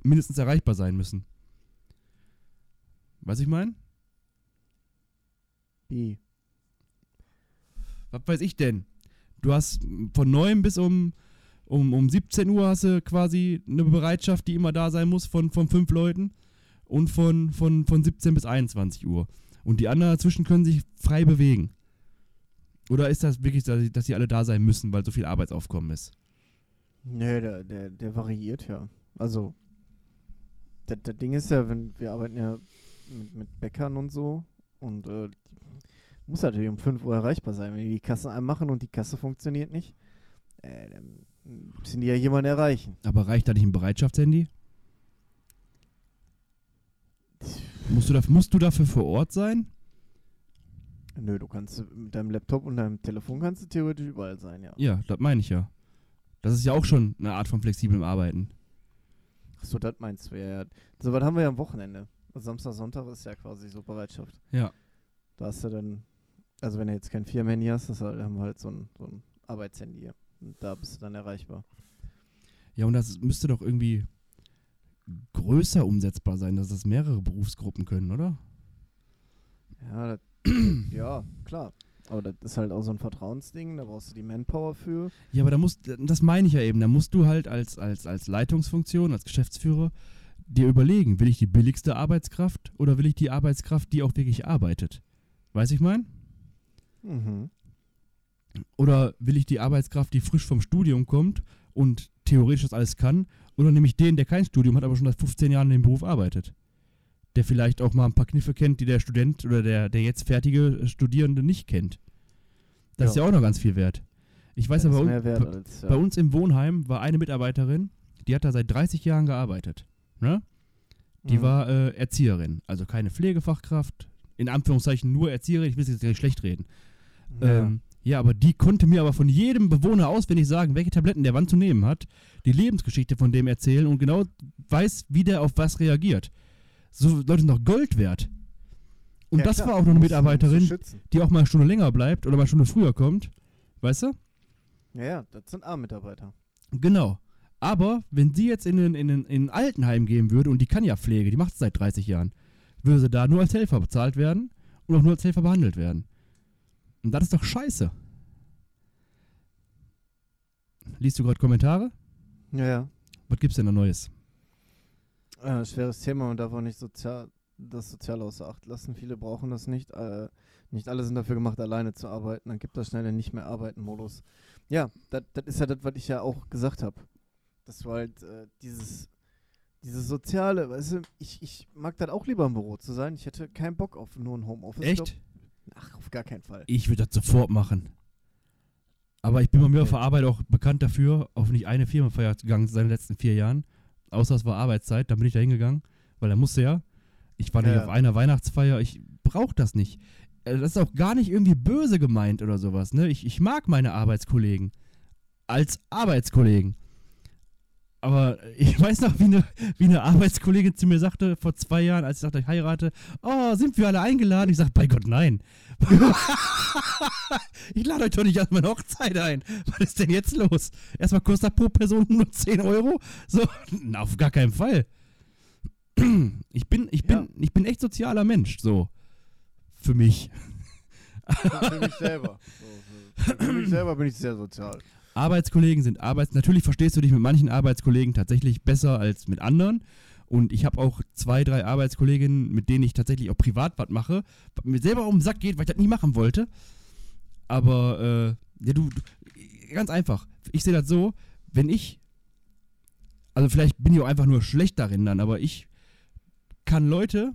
mindestens erreichbar sein müssen. Was ich meine? Wie? Was weiß ich denn? Du hast von 9 bis um, um, um 17 Uhr hast du quasi eine Bereitschaft, die immer da sein muss von, von fünf Leuten und von, von, von 17 bis 21 Uhr. Und die anderen dazwischen können sich frei bewegen. Oder ist das wirklich, dass, dass sie alle da sein müssen, weil so viel Arbeitsaufkommen ist? Nee, der, der, der variiert ja. Also, das, das Ding ist ja, wenn wir arbeiten ja mit, mit Bäckern und so und äh, muss natürlich um 5 Uhr erreichbar sein. Wenn die die Kasse einmachen und die Kasse funktioniert nicht, äh, dann müssen die ja jemanden erreichen. Aber reicht da nicht ein Bereitschaftshandy? Musst du, dafür, musst du dafür vor Ort sein? Nö, du kannst mit deinem Laptop und deinem Telefon kannst du theoretisch überall sein, ja. Ja, das meine ich ja. Das ist ja auch schon eine Art von flexiblem Arbeiten. Achso, das meinst du ja. So was haben wir ja am Wochenende. Also Samstag, Sonntag ist ja quasi so Bereitschaft. Ja. Da hast du dann, also wenn du jetzt kein Firmenhandy hast, das halt, haben wir halt so ein, so ein Arbeitshandy. hier. Und da bist du dann erreichbar. Ja, und das müsste doch irgendwie größer umsetzbar sein, dass das mehrere Berufsgruppen können, oder? Ja, das, (clears throat) ja, klar. Aber das ist halt auch so ein Vertrauensding, da brauchst du die Manpower für. Ja, aber da musst, das meine ich ja eben, da musst du halt als, als, als Leitungsfunktion, als Geschäftsführer dir überlegen, will ich die billigste Arbeitskraft oder will ich die Arbeitskraft, die auch wirklich arbeitet? Weiß ich mein? Mhm. Oder will ich die Arbeitskraft, die frisch vom Studium kommt und theoretisch das alles kann? Oder nehme ich den, der kein Studium hat, aber schon seit 15 Jahren in dem Beruf arbeitet? Der vielleicht auch mal ein paar Kniffe kennt, die der Student oder der, der jetzt fertige Studierende nicht kennt. Das Ja. ist ja auch noch ganz viel wert. Ich weiß aber, wert bei, als, ja. bei uns im Wohnheim war eine Mitarbeiterin, die hat da seit 30 Jahren gearbeitet. Ne? Die Mhm. war äh, Erzieherin, also keine Pflegefachkraft, in Anführungszeichen nur Erzieherin, ich will es jetzt nicht schlecht reden. Ja. Ähm, ja, aber die konnte mir aber von jedem Bewohner auswendig sagen, welche Tabletten der wann zu nehmen hat, die Lebensgeschichte von dem erzählen und genau weiß, wie der auf was reagiert. So Leute sind doch Gold wert. Und Ja, das klar, war auch noch eine Mitarbeiterin, die auch mal eine Stunde länger bleibt oder mal eine Stunde früher kommt. Weißt du? Ja, ja, das sind A-Mitarbeiter. Genau. Aber wenn sie jetzt in ein, in, ein, in Altenheim gehen würde, und die kann ja Pflege, die macht es seit 30 Jahren, würde sie da nur als Helfer bezahlt werden und auch nur als Helfer behandelt werden. Und das ist doch scheiße. Liest du gerade Kommentare? Ja, ja. Was gibt's denn da Neues? Äh, schweres Thema und darf auch nicht sozial, das sozial außer Acht lassen. Viele brauchen das nicht. Äh, nicht alle sind dafür gemacht, alleine zu arbeiten. Dann gibt das schnell den Nicht-mehr-Arbeiten-Modus. Ja, das ist ja das, was ich ja auch gesagt habe. Dass du halt äh, dieses, dieses Soziale, weißt du, ich, ich mag das auch lieber im Büro zu sein. Ich hätte keinen Bock auf nur ein Homeoffice. Echt? Ach, auf gar keinen Fall. Ich würde das sofort machen. Aber ich bin bei mir auf der Arbeit auch bekannt dafür, auf nicht eine Firmenfeier gegangen seit den letzten vier Jahren. Außer es war Arbeitszeit, da bin ich da hingegangen, weil er musste ja. Ich war nicht Ja. auf einer Weihnachtsfeier, ich brauche das nicht. Äh, Das ist auch gar nicht irgendwie böse gemeint oder sowas. Ne? Ich, ich mag meine Arbeitskollegen. Als Arbeitskollegen. Aber ich weiß noch, wie eine, wie eine Arbeitskollegin zu mir sagte vor zwei Jahren, als ich sagte, ich heirate, oh, sind wir alle eingeladen? Ich sage, bei Gott, nein. (laughs) ich lade euch doch nicht an meine Hochzeit ein. Was ist denn jetzt los? Erstmal kostet pro Person nur 10 Euro? So, (laughs) na, auf gar keinen Fall. (clears throat) Ich bin, ich bin, Ja. ich bin echt sozialer Mensch, so. Für mich. für mich selber. So, für, für mich selber bin ich sehr sozial. Arbeitskollegen sind Arbeits... Natürlich verstehst du dich mit manchen Arbeitskollegen tatsächlich besser als mit anderen. Und ich habe auch zwei, drei Arbeitskolleginnen, mit denen ich tatsächlich auch privat was mache, was mir selber um den Sack geht, weil ich das nie machen wollte. Aber, äh, ja, du, du ganz einfach. Ich sehe das so, wenn ich, also vielleicht bin ich auch einfach nur schlecht darin dann, aber ich kann Leute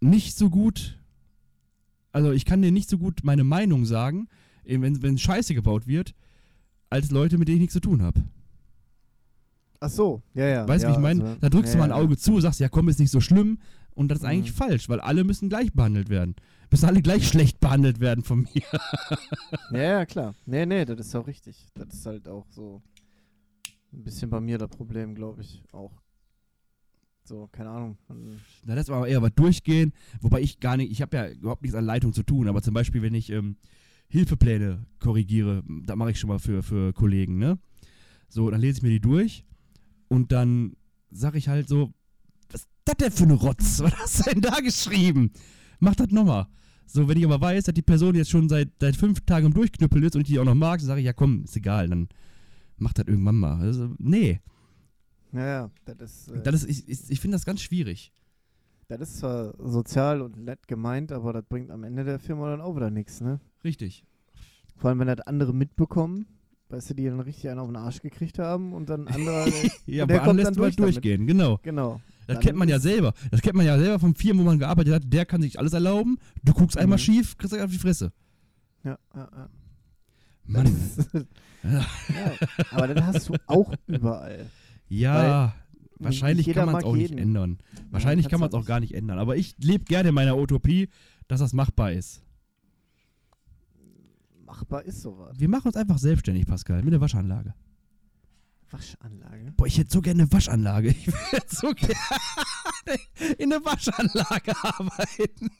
nicht so gut, also ich kann dir nicht so gut meine Meinung sagen, eben wenn, wenn Scheiße gebaut wird, als Leute, mit denen ich nichts zu tun habe. Ach so, ja, ja. Weißt du, ja, wie ich meine? also, da drückst ja, du mal ein ja. Auge zu, sagst, ja komm, ist nicht so schlimm. Und das ist eigentlich Mhm. falsch, weil alle müssen gleich behandelt werden. Müssen alle gleich schlecht behandelt werden von mir. (laughs) Ja, ja, klar. Nee, nee, das ist auch richtig. Das ist halt auch so ein bisschen bei mir das Problem, glaube ich, auch. So, keine Ahnung. Hm, Da lässt man aber eher was durchgehen, wobei ich gar nicht, ich habe ja überhaupt nichts an Leitung zu tun, aber zum Beispiel, wenn ich ähm, Hilfepläne korrigiere, da mache ich schon mal für, für Kollegen, ne? So, dann lese ich mir die durch und dann sage ich halt so, was ist das denn für eine Rotz? (laughs) Was hast du denn da geschrieben? Mach das nochmal. So, wenn ich aber weiß, dass die Person jetzt schon seit, seit fünf Tagen im Durchknüppel ist und ich die auch noch mag, dann sage ich, ja komm, ist egal, dann mach das irgendwann mal. Also, nee, Ja, ja, das ist, äh, das ist, ich, ich, ich finde das ganz schwierig. Das ist zwar sozial und nett gemeint, aber das bringt am Ende der Firma dann auch wieder nichts, ne? Richtig. Vor allem, wenn das andere mitbekommen, weißt du, die dann richtig einen auf den Arsch gekriegt haben und dann andere. (laughs) Ja, der aber kommt lässt dann du halt durch durchgehen, genau. genau. Das Dann kennt man ja selber. Das kennt man ja selber von Firmen, wo man gearbeitet hat. Der kann sich alles erlauben. Du guckst einmal Mhm. schief, kriegst auf die Fresse. Ja, ja, ja. Mann. (laughs) Ja. (laughs) aber das hast du auch überall. Ja, wahrscheinlich kann man es auch nicht jeden. ändern. Wahrscheinlich kannst kann man es auch gar nicht ändern. Aber ich lebe gerne in meiner Utopie, dass das machbar ist. Machbar ist sowas. Wir machen uns einfach selbstständig, Pascal, mit der Waschanlage. Waschanlage. Boah, ich hätte so gerne eine Waschanlage. Ich würde so (laughs) gerne in der Waschanlage arbeiten.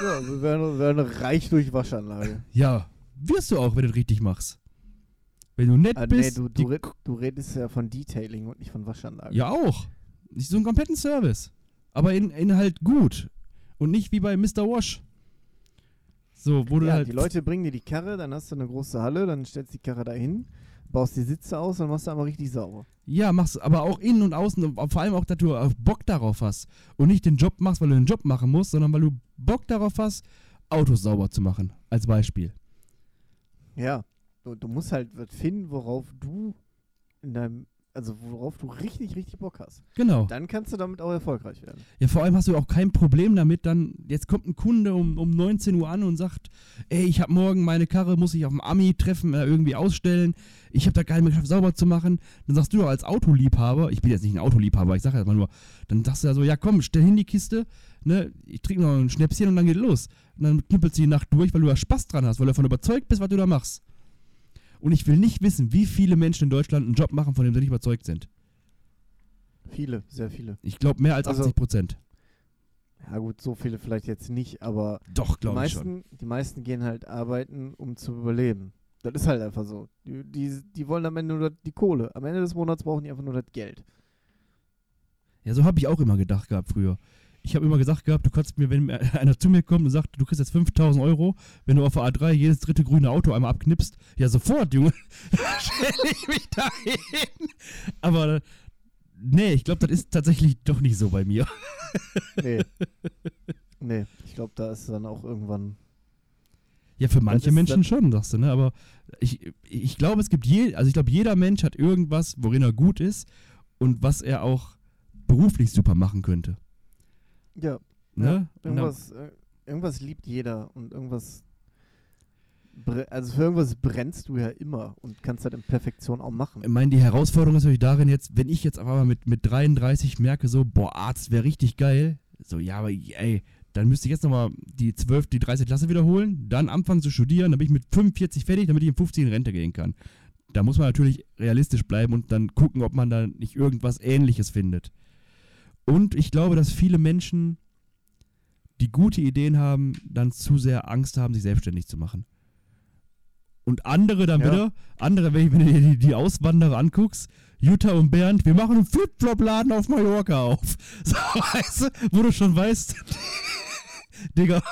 Ja, wir werden, werden reich durch Waschanlage. Ja, wirst du auch, wenn du das richtig machst. Wenn du nett Ah, nee, bist. du, die du, red, du redest ja von Detailing und nicht von Waschanlage. Ja, auch. Nicht so einen kompletten Service. Aber in, in halt gut. Und nicht wie bei Mr. Wash. So, wo du ja, halt. die Leute bringen dir die Karre, dann hast du eine große Halle, dann stellst du die Karre dahin, baust die Sitze aus und machst du einmal richtig sauber. Ja, machst aber auch innen und außen. Und vor allem auch, dass du Bock darauf hast. Und nicht den Job machst, weil du den Job machen musst, sondern weil du Bock darauf hast, Autos sauber zu machen. Als Beispiel. Ja, du, du musst halt was finden, worauf du in deinem also worauf du richtig, richtig Bock hast. Genau. Dann kannst du damit auch erfolgreich werden. Ja, vor allem hast du auch kein Problem damit, dann, jetzt kommt ein Kunde um, um 19 Uhr an und sagt, ey, ich habe morgen meine Karre, muss ich auf dem Ami-Treffen äh, irgendwie ausstellen, ich habe da gar nicht mehr geschafft, sauber zu machen. Dann sagst du doch als Autoliebhaber, ich bin jetzt nicht ein Autoliebhaber, ich sage jetzt mal nur, dann sagst du ja so, ja komm, stell hin die Kiste, ne, ich trinke noch ein Schnäpschen und dann geht los. Und dann knüppelst du die Nacht durch, weil du da Spaß dran hast, weil du davon überzeugt bist, was du da machst. Und ich will nicht wissen, wie viele Menschen in Deutschland einen Job machen, von dem sie nicht überzeugt sind. Viele, sehr viele. Ich glaube mehr als Also- 80 Prozent. Ja gut, so viele vielleicht jetzt nicht, aber Doch, die glaube ich schon. meisten, die meisten gehen halt arbeiten, um zu überleben. Das ist halt einfach so. Die, die, die wollen am Ende nur die Kohle. Am Ende des Monats brauchen die einfach nur das Geld. Ja, so habe ich auch immer gedacht gehabt früher. Ich habe immer gesagt gehabt, du kannst mir, wenn einer zu mir kommt und sagt, du kriegst jetzt 5000 Euro, wenn du auf der A3 jedes dritte grüne Auto einmal abknippst, ja sofort, Junge, (laughs) stelle ich mich da hin. Aber nee, ich glaube, das ist tatsächlich doch nicht so bei mir. Nee. (laughs) nee, ich glaube, da ist dann auch irgendwann. Ja, für manche Menschen schon, sagst du, ne? Aber ich, ich glaube, es gibt je, also ich glaube, jeder Mensch hat irgendwas, worin er gut ist und was er auch beruflich super machen könnte. Ja, Ne? Ja, Und dann- irgendwas, äh, irgendwas liebt jeder und irgendwas. Also für irgendwas brennst du ja immer und kannst halt in Perfektion auch machen. Ich meine, die Herausforderung ist natürlich darin jetzt, wenn ich jetzt auf einmal mit, mit 33 merke, so, boah, Arzt wäre richtig geil. So, ja, aber ey, dann müsste ich jetzt nochmal die 12., die 30 Klasse wiederholen, dann anfangen zu studieren, dann bin ich mit 45 fertig, damit ich in 50 in Rente gehen kann. Da muss man natürlich realistisch bleiben und dann gucken, ob man da nicht irgendwas Ähnliches findet. Und ich glaube, dass viele Menschen, die gute Ideen haben, dann zu sehr Angst haben, sich selbstständig zu machen. Und andere dann Ja. wieder, andere, wenn, ich- wenn du dir die, die Auswanderer anguckst, Jutta und Bernd, wir machen einen Flip-Flop-Laden auf Mallorca auf. (laughs) So, weißt du, wo du schon weißt, (laughs) Digga,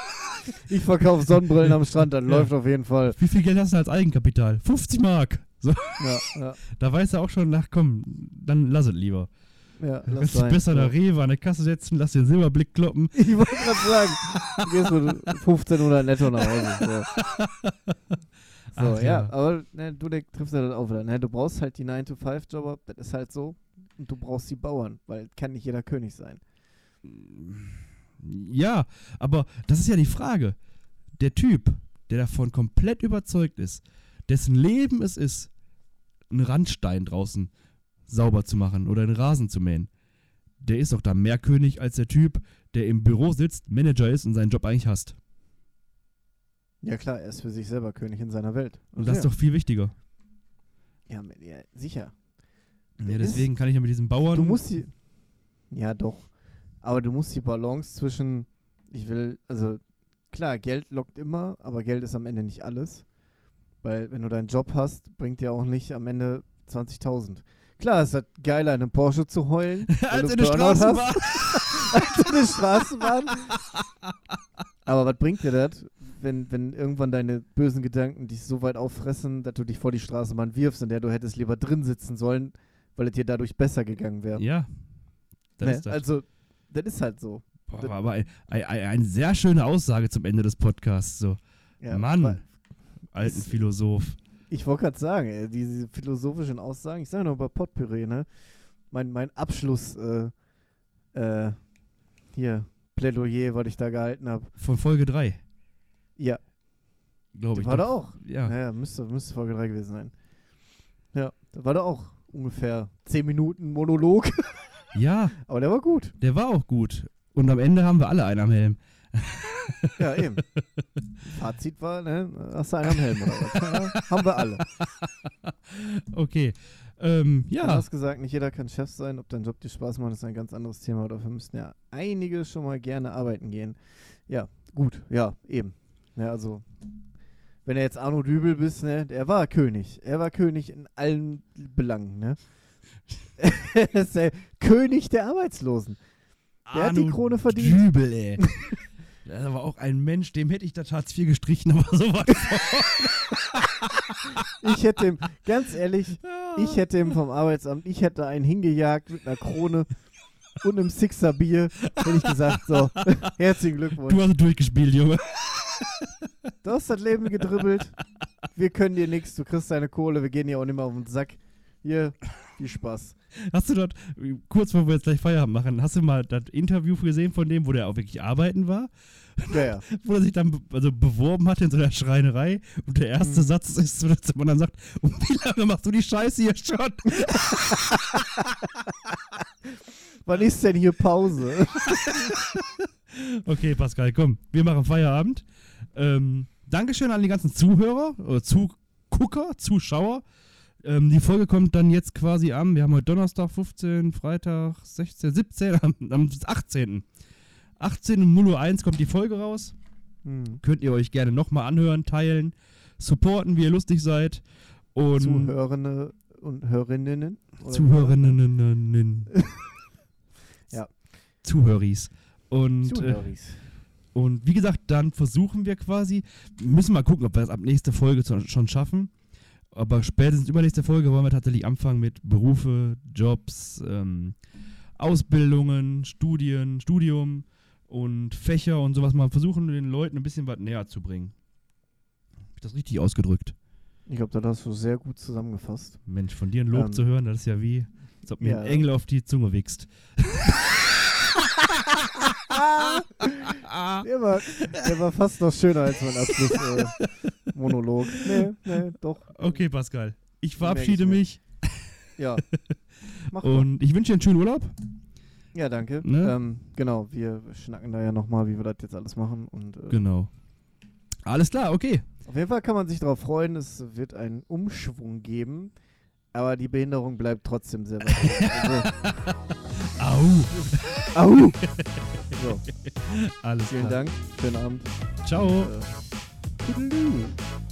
Ich verkaufe Sonnenbrillen am Strand, dann Ja. läuft auf jeden Fall. wie viel Geld hast du als Eigenkapital? 50 Mark. So, Ja, ja, da weißt du auch schon, ach komm, dann lass es lieber. Ja lass dich sein. besser nach Rewe an der Kasse setzen, lass den Silberblick kloppen. Ich wollte gerade sagen, du gehst mit 1500 netto nach Hause. So, (laughs) so Ach ja. ja. aber ne, du Dick, triffst ja das auch wieder. Ne? Du brauchst halt die 9-to-5-Jobber, das ist halt so. Und du brauchst die Bauern, weil kann nicht jeder König sein. Ja, aber das ist ja die Frage. Der Typ, der davon komplett überzeugt ist, dessen Leben es ist, einen Randstein draußen sauber zu machen oder einen Rasen zu mähen, der ist doch da mehr König als der Typ, der im Büro sitzt, Manager ist und seinen Job eigentlich hasst. Ja klar, er ist für sich selber König in seiner Welt. Und das ja. ist doch viel wichtiger. Ja, ja, sicher. Ja, deswegen kann ich ja mit diesen Bauern. Du musst die. Ja, doch. Aber du musst die Balance zwischen. Ich will. Also, klar, Geld lockt immer, aber Geld ist am Ende nicht alles. Weil, wenn du deinen Job hast, bringt dir auch nicht am Ende 20.000. Klar, es halt geiler, in einem Porsche zu heulen, (laughs) als in der Straßenbahn. (laughs) als in der Straßenbahn. Aber was bringt dir das, wenn, wenn irgendwann deine bösen Gedanken dich so weit auffressen, dass du dich vor die Straßenbahn wirfst, in der du hättest lieber drin sitzen sollen, weil es dir dadurch besser gegangen wäre? Ja. Das Ne, ist das. Also, das ist halt so. Boah, aber ein, ein, ein, eine sehr schöne Aussage zum Ende des Podcasts. So. Ja, Mann, alten Philosoph. Ich wollte gerade sagen, ey, diese philosophischen Aussagen, ich sage noch über Potpüree, ne? Mein, mein Abschluss, äh, äh, hier, Plädoyer, was ich da gehalten habe. Von Folge 3, Ja, glaube ich. war da auch. Ja. Naja, müsste, müsste Folge 3 gewesen sein. Ja, da war da auch ungefähr 10 Minuten Monolog, ja, (laughs) aber der war gut. der war auch gut. Und am Ende haben wir alle einen am Helm. Ja, eben. Fazit war, ne, hast du einen am Helm oder was? Haben wir alle. (laughs) Okay. Ähm, Du ja, hast gesagt, nicht jeder kann Chef sein. Ob dein Job dir Spaß macht, ist ein ganz anderes Thema. Dafür müssten ja einige schon mal gerne arbeiten gehen. Ja, gut, ja, eben. Ja, also, wenn er jetzt Arno Dübel bist, ne, der war König. Er war König in allen Belangen, ne? (laughs) er ist der König der Arbeitslosen. Der hat die Arno Krone verdient. Dübel, ey. (laughs) Das war auch ein Mensch, dem hätte ich das Hartz IV gestrichen, aber so was. Ich hätte ihm, ganz ehrlich, ich hätte ihm vom Arbeitsamt, ich hätte einen hingejagt mit einer Krone und einem Sixer Bier. Hätte ich gesagt, so, (laughs) herzlichen Glückwunsch. Du hast es durchgespielt, Junge. Du hast das Leben gedribbelt. Wir können dir nichts. Du kriegst deine Kohle. Wir gehen dir auch nicht mehr auf den Sack. Hier, Viel Spaß. Hast du dort, kurz bevor wir jetzt gleich Feierabend machen, hast du mal das Interview gesehen von dem, wo der auch wirklich arbeiten war? Ja, ja. (laughs) Wo er sich dann also beworben hat in so einer Schreinerei und der erste Mhm. Satz ist, dass man dann sagt, und wie lange machst du die Scheiße hier schon? (laughs) Wann ist denn hier Pause? (laughs) Okay, Pascal, komm, wir machen Feierabend. Ähm, Dankeschön an die ganzen Zuhörer, oder Zugucker, Zuschauer. Ähm, die Folge kommt dann jetzt quasi am, wir haben heute Donnerstag 15, Freitag 16, 17, (laughs) am, am 18. 18 um 0.01 Uhr kommt die Folge raus. Hm. Könnt ihr euch gerne nochmal anhören, teilen, supporten, wie ihr lustig seid. Und Zuhörende und Hörerinnen. Zuhörerinnen. (laughs) Ja. Zuhöris. Und, äh, Zuhöris. und wie gesagt, dann versuchen wir quasi, wir müssen mal gucken, ob wir das ab nächste Folge schon schaffen. Aber spätestens übernächste Folge wollen wir tatsächlich anfangen mit Berufe, Jobs, ähm, Ausbildungen, Studien, Studium und Fächer und sowas mal versuchen, den Leuten ein bisschen was näher zu bringen. Hab ich das richtig ausgedrückt? Ich glaube, das hast du sehr gut zusammengefasst. Mensch, von dir ein Lob Ähm, zu hören, das ist ja wie, als ob mir ja. ein Engel auf die Zunge wächst. (laughs) Der war, der war fast noch schöner als mein Abschlussmonolog. Äh, Monolog. (laughs) nee, nee, doch. Okay, Pascal. Ich verabschiede mich Ja. (laughs) Mach und ich wünsche dir einen schönen Urlaub. Ja, danke. Ne? Ähm, genau, wir schnacken da ja nochmal, wie wir das jetzt alles machen. Und äh, Genau. Alles klar, okay. auf jeden Fall kann man sich darauf freuen, es wird einen Umschwung geben. Aber die Behinderung bleibt trotzdem sehr weit. (laughs) Au. also, au! So, Alles vielen klar. Dank. Schönen Abend. Ciao. Äh, tudo